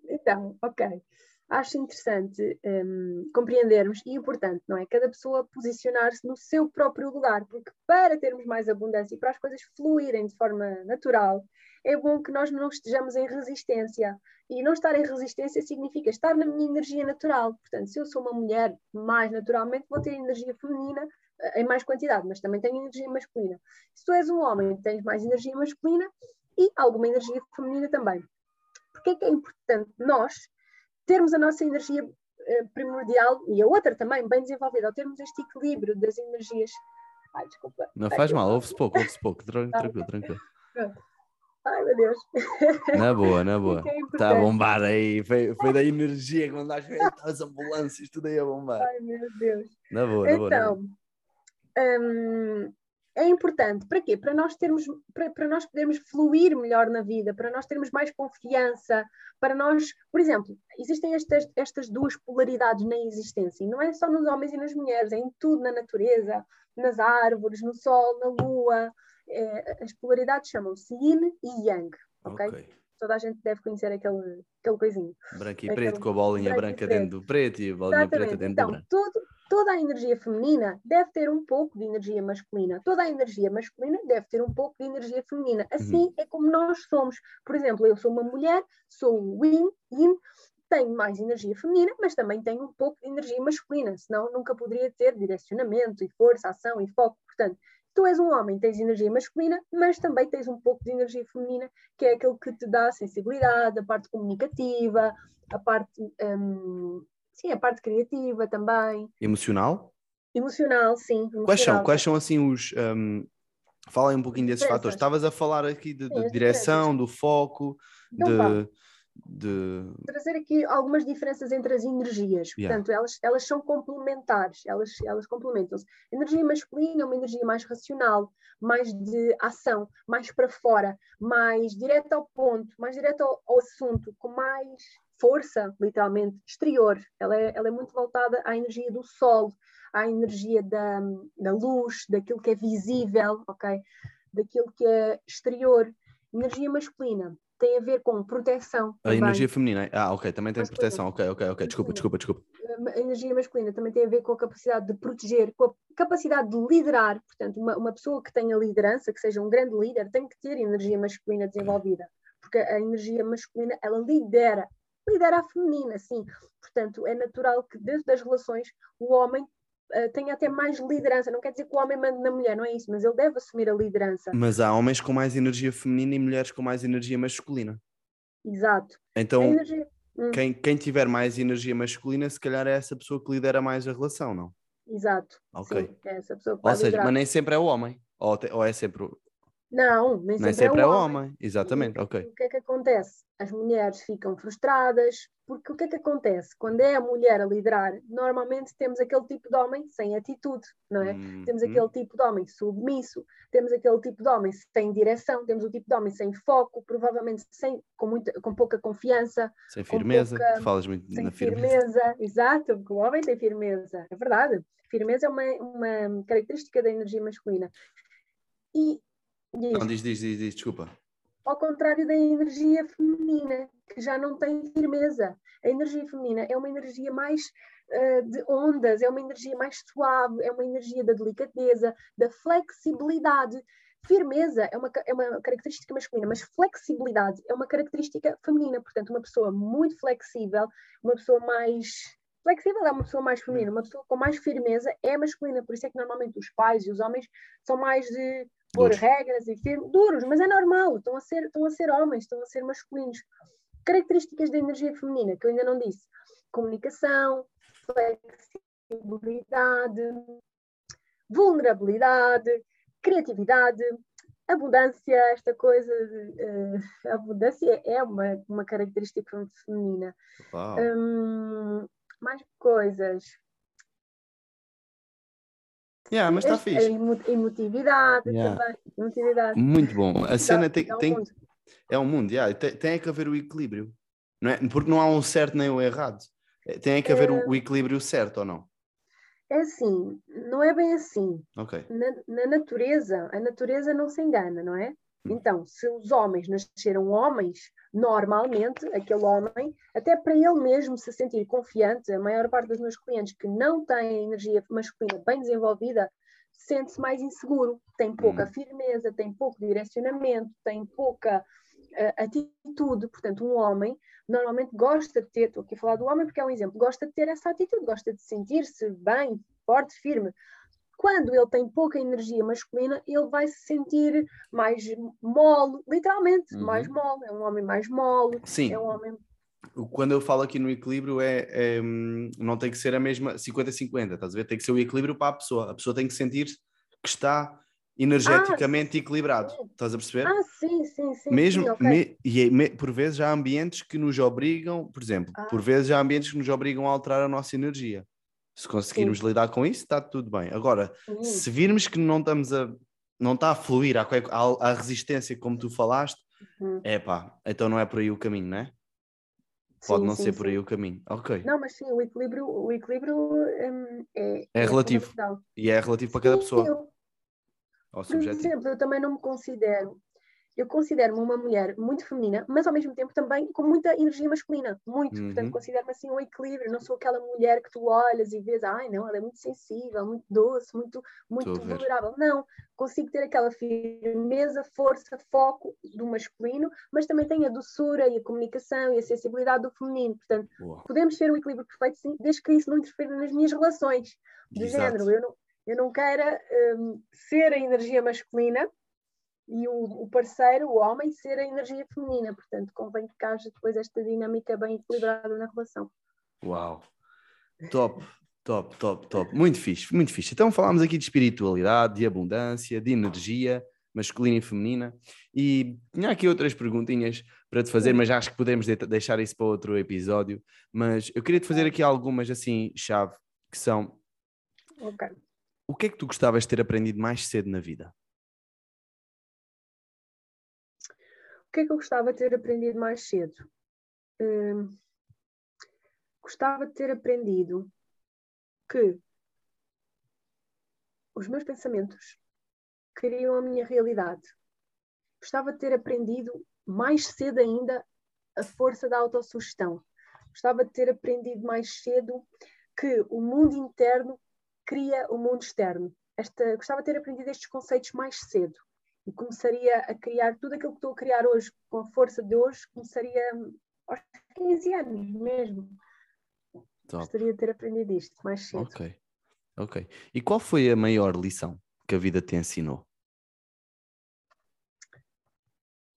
Então, ok acho interessante um, compreendermos e importante, não é? Cada pessoa posicionar-se no seu próprio lugar, porque para termos mais abundância e para as coisas fluírem de forma natural, é bom que nós não estejamos em resistência. E não estar em resistência significa estar na minha energia natural. Portanto, se eu sou uma mulher, mais naturalmente vou ter energia feminina em mais quantidade, mas também tenho energia masculina. Se tu és um homem, tens mais energia masculina e alguma energia feminina também. Porquê é que é importante nós termos a nossa energia uh, primordial e a outra também bem desenvolvida, ao termos este equilíbrio das energias. Ai, desculpa. Não faz mal, ouve-se pouco, ouve-se pouco, tranquilo, tranquilo. Ai, meu Deus. Na boa, na boa. Está a bombar aí. Foi, foi da energia quando as, as ambulâncias, tudo aí a bombar. Ai, meu Deus. Na boa, na boa. Então, hum, é importante. Para quê? Para nós termos, para, para nós podermos fluir melhor na vida, para nós termos mais confiança, para nós, por exemplo, existem estas, estas duas polaridades na existência, e não é só nos homens e nas mulheres, é em tudo, na natureza, nas árvores, no sol, na lua. É, as polaridades chamam-se yin e yang, ok? okay. Toda a gente deve conhecer aquele, aquele coisinho. Branco e aquele, preto, com a bolinha branca dentro do preto e a bolinha Exatamente. preta dentro então, do branco. Tudo, toda a energia feminina deve ter um pouco de energia masculina. Toda a energia masculina deve ter um pouco de energia feminina. Uhum. Assim uhum. é como nós somos. Por exemplo, eu sou uma mulher, sou o yin, yin, tenho mais energia feminina, mas também tenho um pouco de energia masculina, senão nunca poderia ter direcionamento e força, ação e foco. Portanto, tu és um homem, tens energia masculina, mas também tens um pouco de energia feminina, que é aquilo que te dá a sensibilidade, a parte comunicativa, a parte um, Sim, a parte criativa também. Emocional? Emocional, sim. Emocional. Quais são, quais são assim os. Um, falem um pouquinho desses fatores. Estavas a falar aqui de, de direção, do foco, então, de, de, Trazer aqui algumas diferenças entre as energias. Yeah. Portanto, elas, elas são complementares, elas, elas complementam-se. Energia masculina é uma energia mais racional, mais de ação, mais para fora, mais direto ao ponto, mais direto ao, ao assunto, com mais força, literalmente, exterior. Ela é, ela é muito voltada à energia do sol, à energia da, da luz, daquilo que é visível, ok? Daquilo que é exterior. Energia masculina tem a ver com proteção. A também. energia feminina, ah, ok, também tem masculina. proteção, ok, ok, ok, desculpa, desculpa, desculpa. A energia masculina também tem a ver com a capacidade de proteger, com a capacidade de liderar. Portanto, uma, uma pessoa que tenha liderança, que seja um grande líder, tem que ter energia masculina desenvolvida, porque a energia masculina, ela lidera lidera a feminina, sim. Portanto, é natural que dentro das relações o homem uh, tenha até mais liderança. Não quer dizer que o homem mande na mulher, não é isso, mas ele deve assumir a liderança. Mas há homens com mais energia feminina e mulheres com mais energia masculina. Exato. Então, energia... hum. quem, quem tiver mais energia masculina, se calhar é essa pessoa que lidera mais a relação, não? Exato. Ok. Sim, é essa pessoa que Ou seja, liderar. mas nem sempre é o homem. Ou, te, ou é sempre não, nem sempre, nem sempre é, o homem. homem. Exatamente, ok. O que é que acontece? As mulheres ficam frustradas, porque o que é que acontece? Quando é a mulher a liderar, normalmente temos aquele tipo de homem sem atitude, não é? Hum, temos aquele hum. tipo de homem submisso, temos aquele tipo de homem sem direção, temos o tipo de homem sem foco, provavelmente sem, com, muita, com pouca confiança. Sem firmeza, pouca, falas muito sem na firmeza. firmeza. Exato, porque o homem tem firmeza, é verdade. Firmeza é uma, uma característica da energia masculina. E. Não, diz, diz, diz, diz, desculpa. Ao contrário da energia feminina, que já não tem firmeza. A energia feminina é uma energia mais uh, de ondas, é uma energia mais suave, é uma energia da delicadeza, da flexibilidade. Firmeza é uma, é uma característica masculina, mas flexibilidade é uma característica feminina. Portanto, uma pessoa muito flexível, uma pessoa mais flexível é uma pessoa mais feminina, uma pessoa com mais firmeza é masculina. Por isso é que normalmente os pais e os homens são mais de pôr regras e firmes, duros, mas é normal, estão a, ser, estão a ser homens, estão a ser masculinos. Características da energia feminina, que eu ainda não disse: comunicação, flexibilidade, vulnerabilidade, criatividade, abundância, esta coisa, uh, abundância é uma, uma característica feminina. Um, mais coisas, Yeah, mas está fixe. Emotividade yeah. também. Emotividade. Muito bom. A cena tem. É um tem mundo. É um mundo, yeah. tem, tem que haver o equilíbrio. Não é? Porque não há um certo nem o um errado. É, tem que haver é... o, o equilíbrio certo ou não? É assim, não é bem assim. Okay. Na, na, natureza, a natureza não se engana, não é? Hum. Então, se os homens nasceram homens, normalmente, aquele homem, até para ele mesmo se sentir confiante, a maior parte dos meus clientes que não têm energia masculina bem desenvolvida, sente-se mais inseguro, tem pouca hum. firmeza, tem pouco direcionamento, tem pouca uh, atitude. Portanto, um homem normalmente gosta de ter, estou aqui a falar do homem porque é um exemplo, gosta de ter essa atitude, gosta de sentir-se bem, forte, firme. Quando ele tem pouca energia masculina, ele vai se sentir mais mole, literalmente, uhum. mais mole. É um homem mais mole. Sim. É um homem quando eu falo aqui no equilíbrio é, é, não tem que ser a mesma 50-50, estás a ver? Tem que ser o equilíbrio para a pessoa. A pessoa tem que sentir que está energeticamente ah, equilibrado. Estás a perceber? Ah, sim, sim, sim. Mesmo, sim, okay. me, e é, me, por vezes há ambientes que nos obrigam, por exemplo, ah. por vezes há ambientes que nos obrigam a alterar a nossa energia. Se conseguirmos Sim. lidar com isso, está tudo bem. Agora, se virmos que não estamos a não está a fluir a, resistência como tu falaste, uhum. é pá, então não é por aí o caminho, não é? Pode sim, não sim, ser por aí o caminho. Ok. Não, mas sim, o equilíbrio, o equilíbrio um, é, é, é, relativo. E é relativo para cada pessoa. Eu, por exemplo, eu também não me considero eu considero-me uma mulher muito feminina, mas ao mesmo tempo também com muita energia masculina, muito. Uhum. Portanto, considero-me assim um equilíbrio. Não sou aquela mulher que tu olhas e vês, ai não, ela é muito sensível, muito doce, muito, muito vulnerável. Não, consigo ter aquela firmeza, força, foco do masculino, mas também tenho a doçura e a comunicação e a sensibilidade do feminino. Portanto, Uou. podemos ter um equilíbrio perfeito, sim, desde que isso não interfira nas minhas relações de Exato. género. Eu não, eu não queira um, ser a energia masculina e o, o, parceiro, o homem, ser a energia feminina. Portanto, convém que haja depois esta dinâmica bem equilibrada na relação. Uau! Top, top, top, top. Muito fixe, muito fixe. Então falámos aqui de espiritualidade, de abundância, de energia masculina e feminina. E tinha aqui outras perguntinhas para te fazer, mas acho que podemos de deixar isso para outro episódio. Mas eu queria te fazer aqui algumas assim, chave, que são. Ok. O que é que tu gostavas de ter aprendido mais cedo na vida? Que é que eu gostava de ter aprendido mais cedo? Hum, gostava de ter aprendido que os meus pensamentos criam a minha realidade. Gostava de ter aprendido mais cedo ainda a força da autossugestão. Gostava de ter aprendido mais cedo que o mundo interno cria o mundo externo. Esta, gostava de ter aprendido estes conceitos mais cedo e começaria a criar tudo aquilo que estou a criar hoje com a força de hoje, começaria aos 15 anos mesmo. Top. Gostaria de ter aprendido isto mais cedo. Ok, ok. E qual foi a maior lição que a vida te ensinou?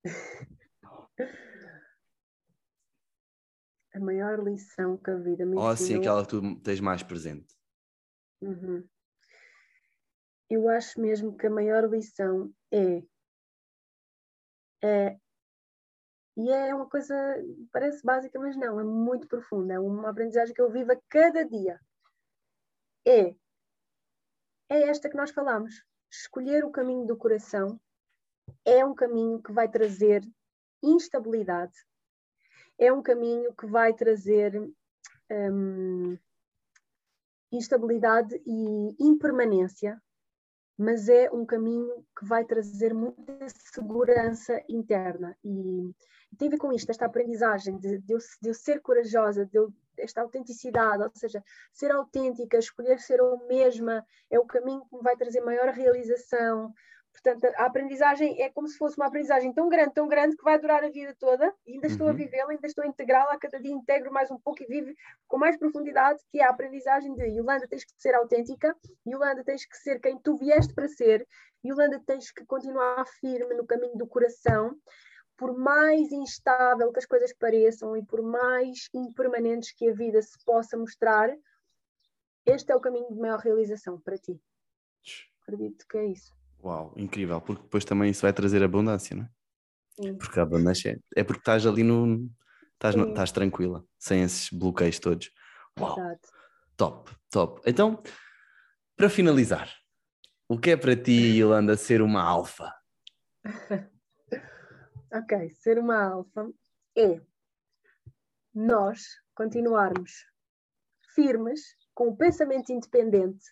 a maior lição que a vida me ensinou... Ou assim aquela que tu tens mais presente. Uhum. Eu acho mesmo que a maior lição é, é e é uma coisa, parece básica, mas não, é muito profunda. É uma aprendizagem que eu vivo a cada dia. É, é esta que nós falamos. Escolher o caminho do coração é um caminho que vai trazer instabilidade, é um caminho que vai trazer hum, instabilidade e impermanência, mas é um caminho que vai trazer muita segurança interna. E tem a ver com isto, esta aprendizagem de, de, eu, de eu, ser corajosa, de eu, esta autenticidade, ou seja, ser autêntica, escolher ser eu mesma, é o caminho que me vai trazer maior realização, Portanto, a aprendizagem é como se fosse uma aprendizagem tão grande, tão grande, que vai durar a vida toda, e ainda estou uhum. a vivê-la, ainda estou a integrá-la, a cada dia integro mais um pouco e vivo com mais profundidade, que é a aprendizagem de Yolanda, tens que ser autêntica, Yolanda, tens que ser quem tu vieste para ser, Yolanda, tens que continuar firme no caminho do coração, por mais instável que as coisas pareçam e por mais impermanentes que a vida se possa mostrar, este é o caminho de maior realização para ti. Acredito que é isso. Uau, incrível, porque depois também isso vai trazer abundância, não é? Sim. Porque a abundância é, é porque estás ali no. Estás, no, estás tranquila, sem esses bloqueios todos. Uau! Exato. Top, top. Então, para finalizar, o que é para ti, Yolanda, ser uma alfa? ok, ser uma alfa é nós continuarmos firmes com o pensamento independente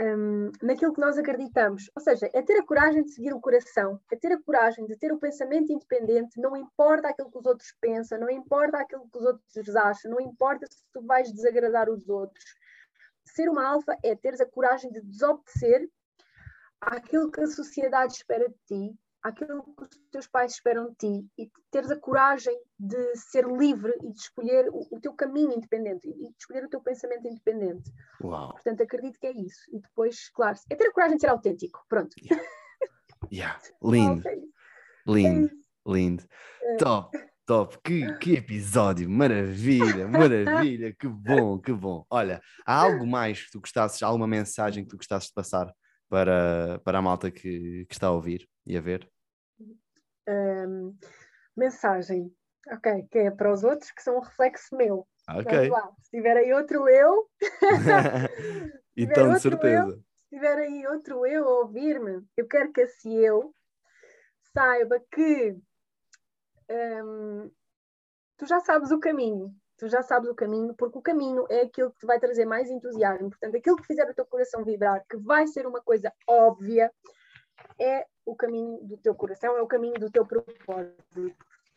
um, naquilo que nós acreditamos. Ou seja, é ter a coragem de seguir o coração, é ter a coragem de ter o pensamento independente, não importa aquilo que os outros pensam, não importa aquilo que os outros acham, não importa se tu vais desagradar os outros. Ser uma alfa é teres a coragem de desobedecer àquilo que a sociedade espera de ti, aquilo que os teus pais esperam de ti e teres a coragem de ser livre e de escolher o, o teu caminho independente e de escolher o teu pensamento independente. Uau. Portanto, acredito que é isso. E depois, claro, é ter a coragem de ser autêntico. Pronto. Yeah. yeah. Lindo. É lindo. É lindo. É. Top. Top, que, que episódio, maravilha, maravilha, que bom, que bom. Olha, há algo mais que tu gostasses, alguma mensagem que tu gostasses de passar para, para a malta que, que está a ouvir e a ver? Um, mensagem, ok, que é para os outros que são um reflexo meu. Ok. Lá, se tiver aí outro eu. então, de certeza. Eu, se tiver aí outro eu a ouvir-me, eu quero que esse eu saiba que um, tu já sabes o caminho. Tu já sabes o caminho, porque o caminho é aquilo que te vai trazer mais entusiasmo. Portanto, aquilo que fizer o teu coração vibrar, que vai ser uma coisa óbvia, é o caminho do teu coração, é o caminho do teu propósito.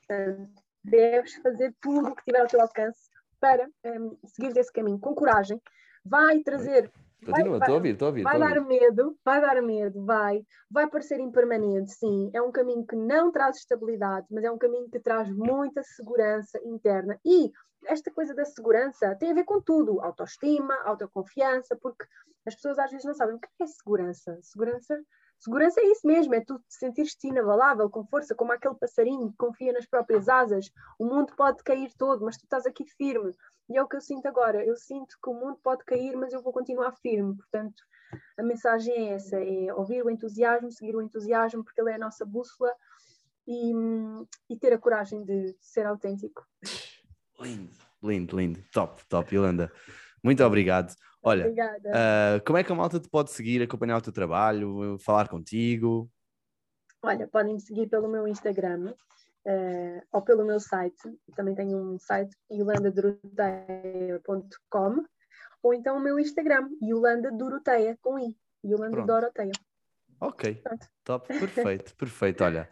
Portanto, deves fazer tudo o que tiver ao teu alcance para um, seguir esse caminho com coragem. Vai trazer. Continua, estou a ouvir, estou a ouvir. Vai dar medo, vai dar medo, vai. Vai parecer impermanente, sim. É um caminho que não traz estabilidade, mas é um caminho que traz muita segurança interna. E esta coisa da segurança tem a ver com tudo: autoestima, autoconfiança, porque as pessoas às vezes não sabem o que é segurança. Segurança Segurança é isso mesmo, é tu te sentir-te inabalável, com força, como aquele passarinho que confia nas próprias asas. O mundo pode cair todo, mas tu estás aqui firme. E é o que eu sinto agora. Eu sinto que o mundo pode cair, mas eu vou continuar firme. Portanto, a mensagem é essa: é ouvir o entusiasmo, seguir o entusiasmo, porque ele é a nossa bússola e, e ter a coragem de ser autêntico. Lindo, lindo, lindo. Top, top, Yolanda. Muito obrigado. Olha, uh, como é que a malta te pode seguir, acompanhar o teu trabalho, falar contigo? Olha, podem me seguir pelo meu Instagram uh, ou pelo meu site. Também tenho um site, yolandadoroteia.com ou então o meu Instagram, Yolanda Doroteia, com I. Yolanda Pronto. Doroteia. Ok, Pronto. top, perfeito, perfeito. Olha,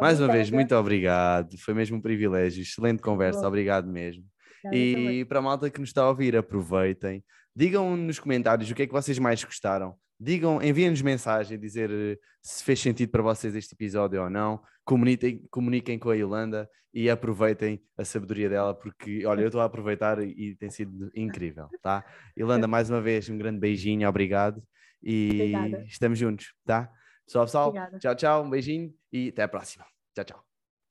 mais uma vez, muito obrigado. Foi mesmo um privilégio. Excelente conversa, obrigado mesmo. E para a malta que nos está a ouvir, aproveitem, Digam nos comentários o que é que vocês mais gostaram. Digam, enviem-nos mensagem, dizer eh, se fez sentido para vocês este episódio ou não. Comuniquem, comuniquem com a Yolanda e aproveitem a sabedoria dela, porque olha, eu estou a aproveitar e tem sido incrível, tá? Yolanda, mais uma vez, um grande beijinho, obrigado e Obrigada. estamos juntos, tá? Pessoal, pessoal, Obrigada. tchau, tchau, um beijinho e até a próxima. Tchau, tchau.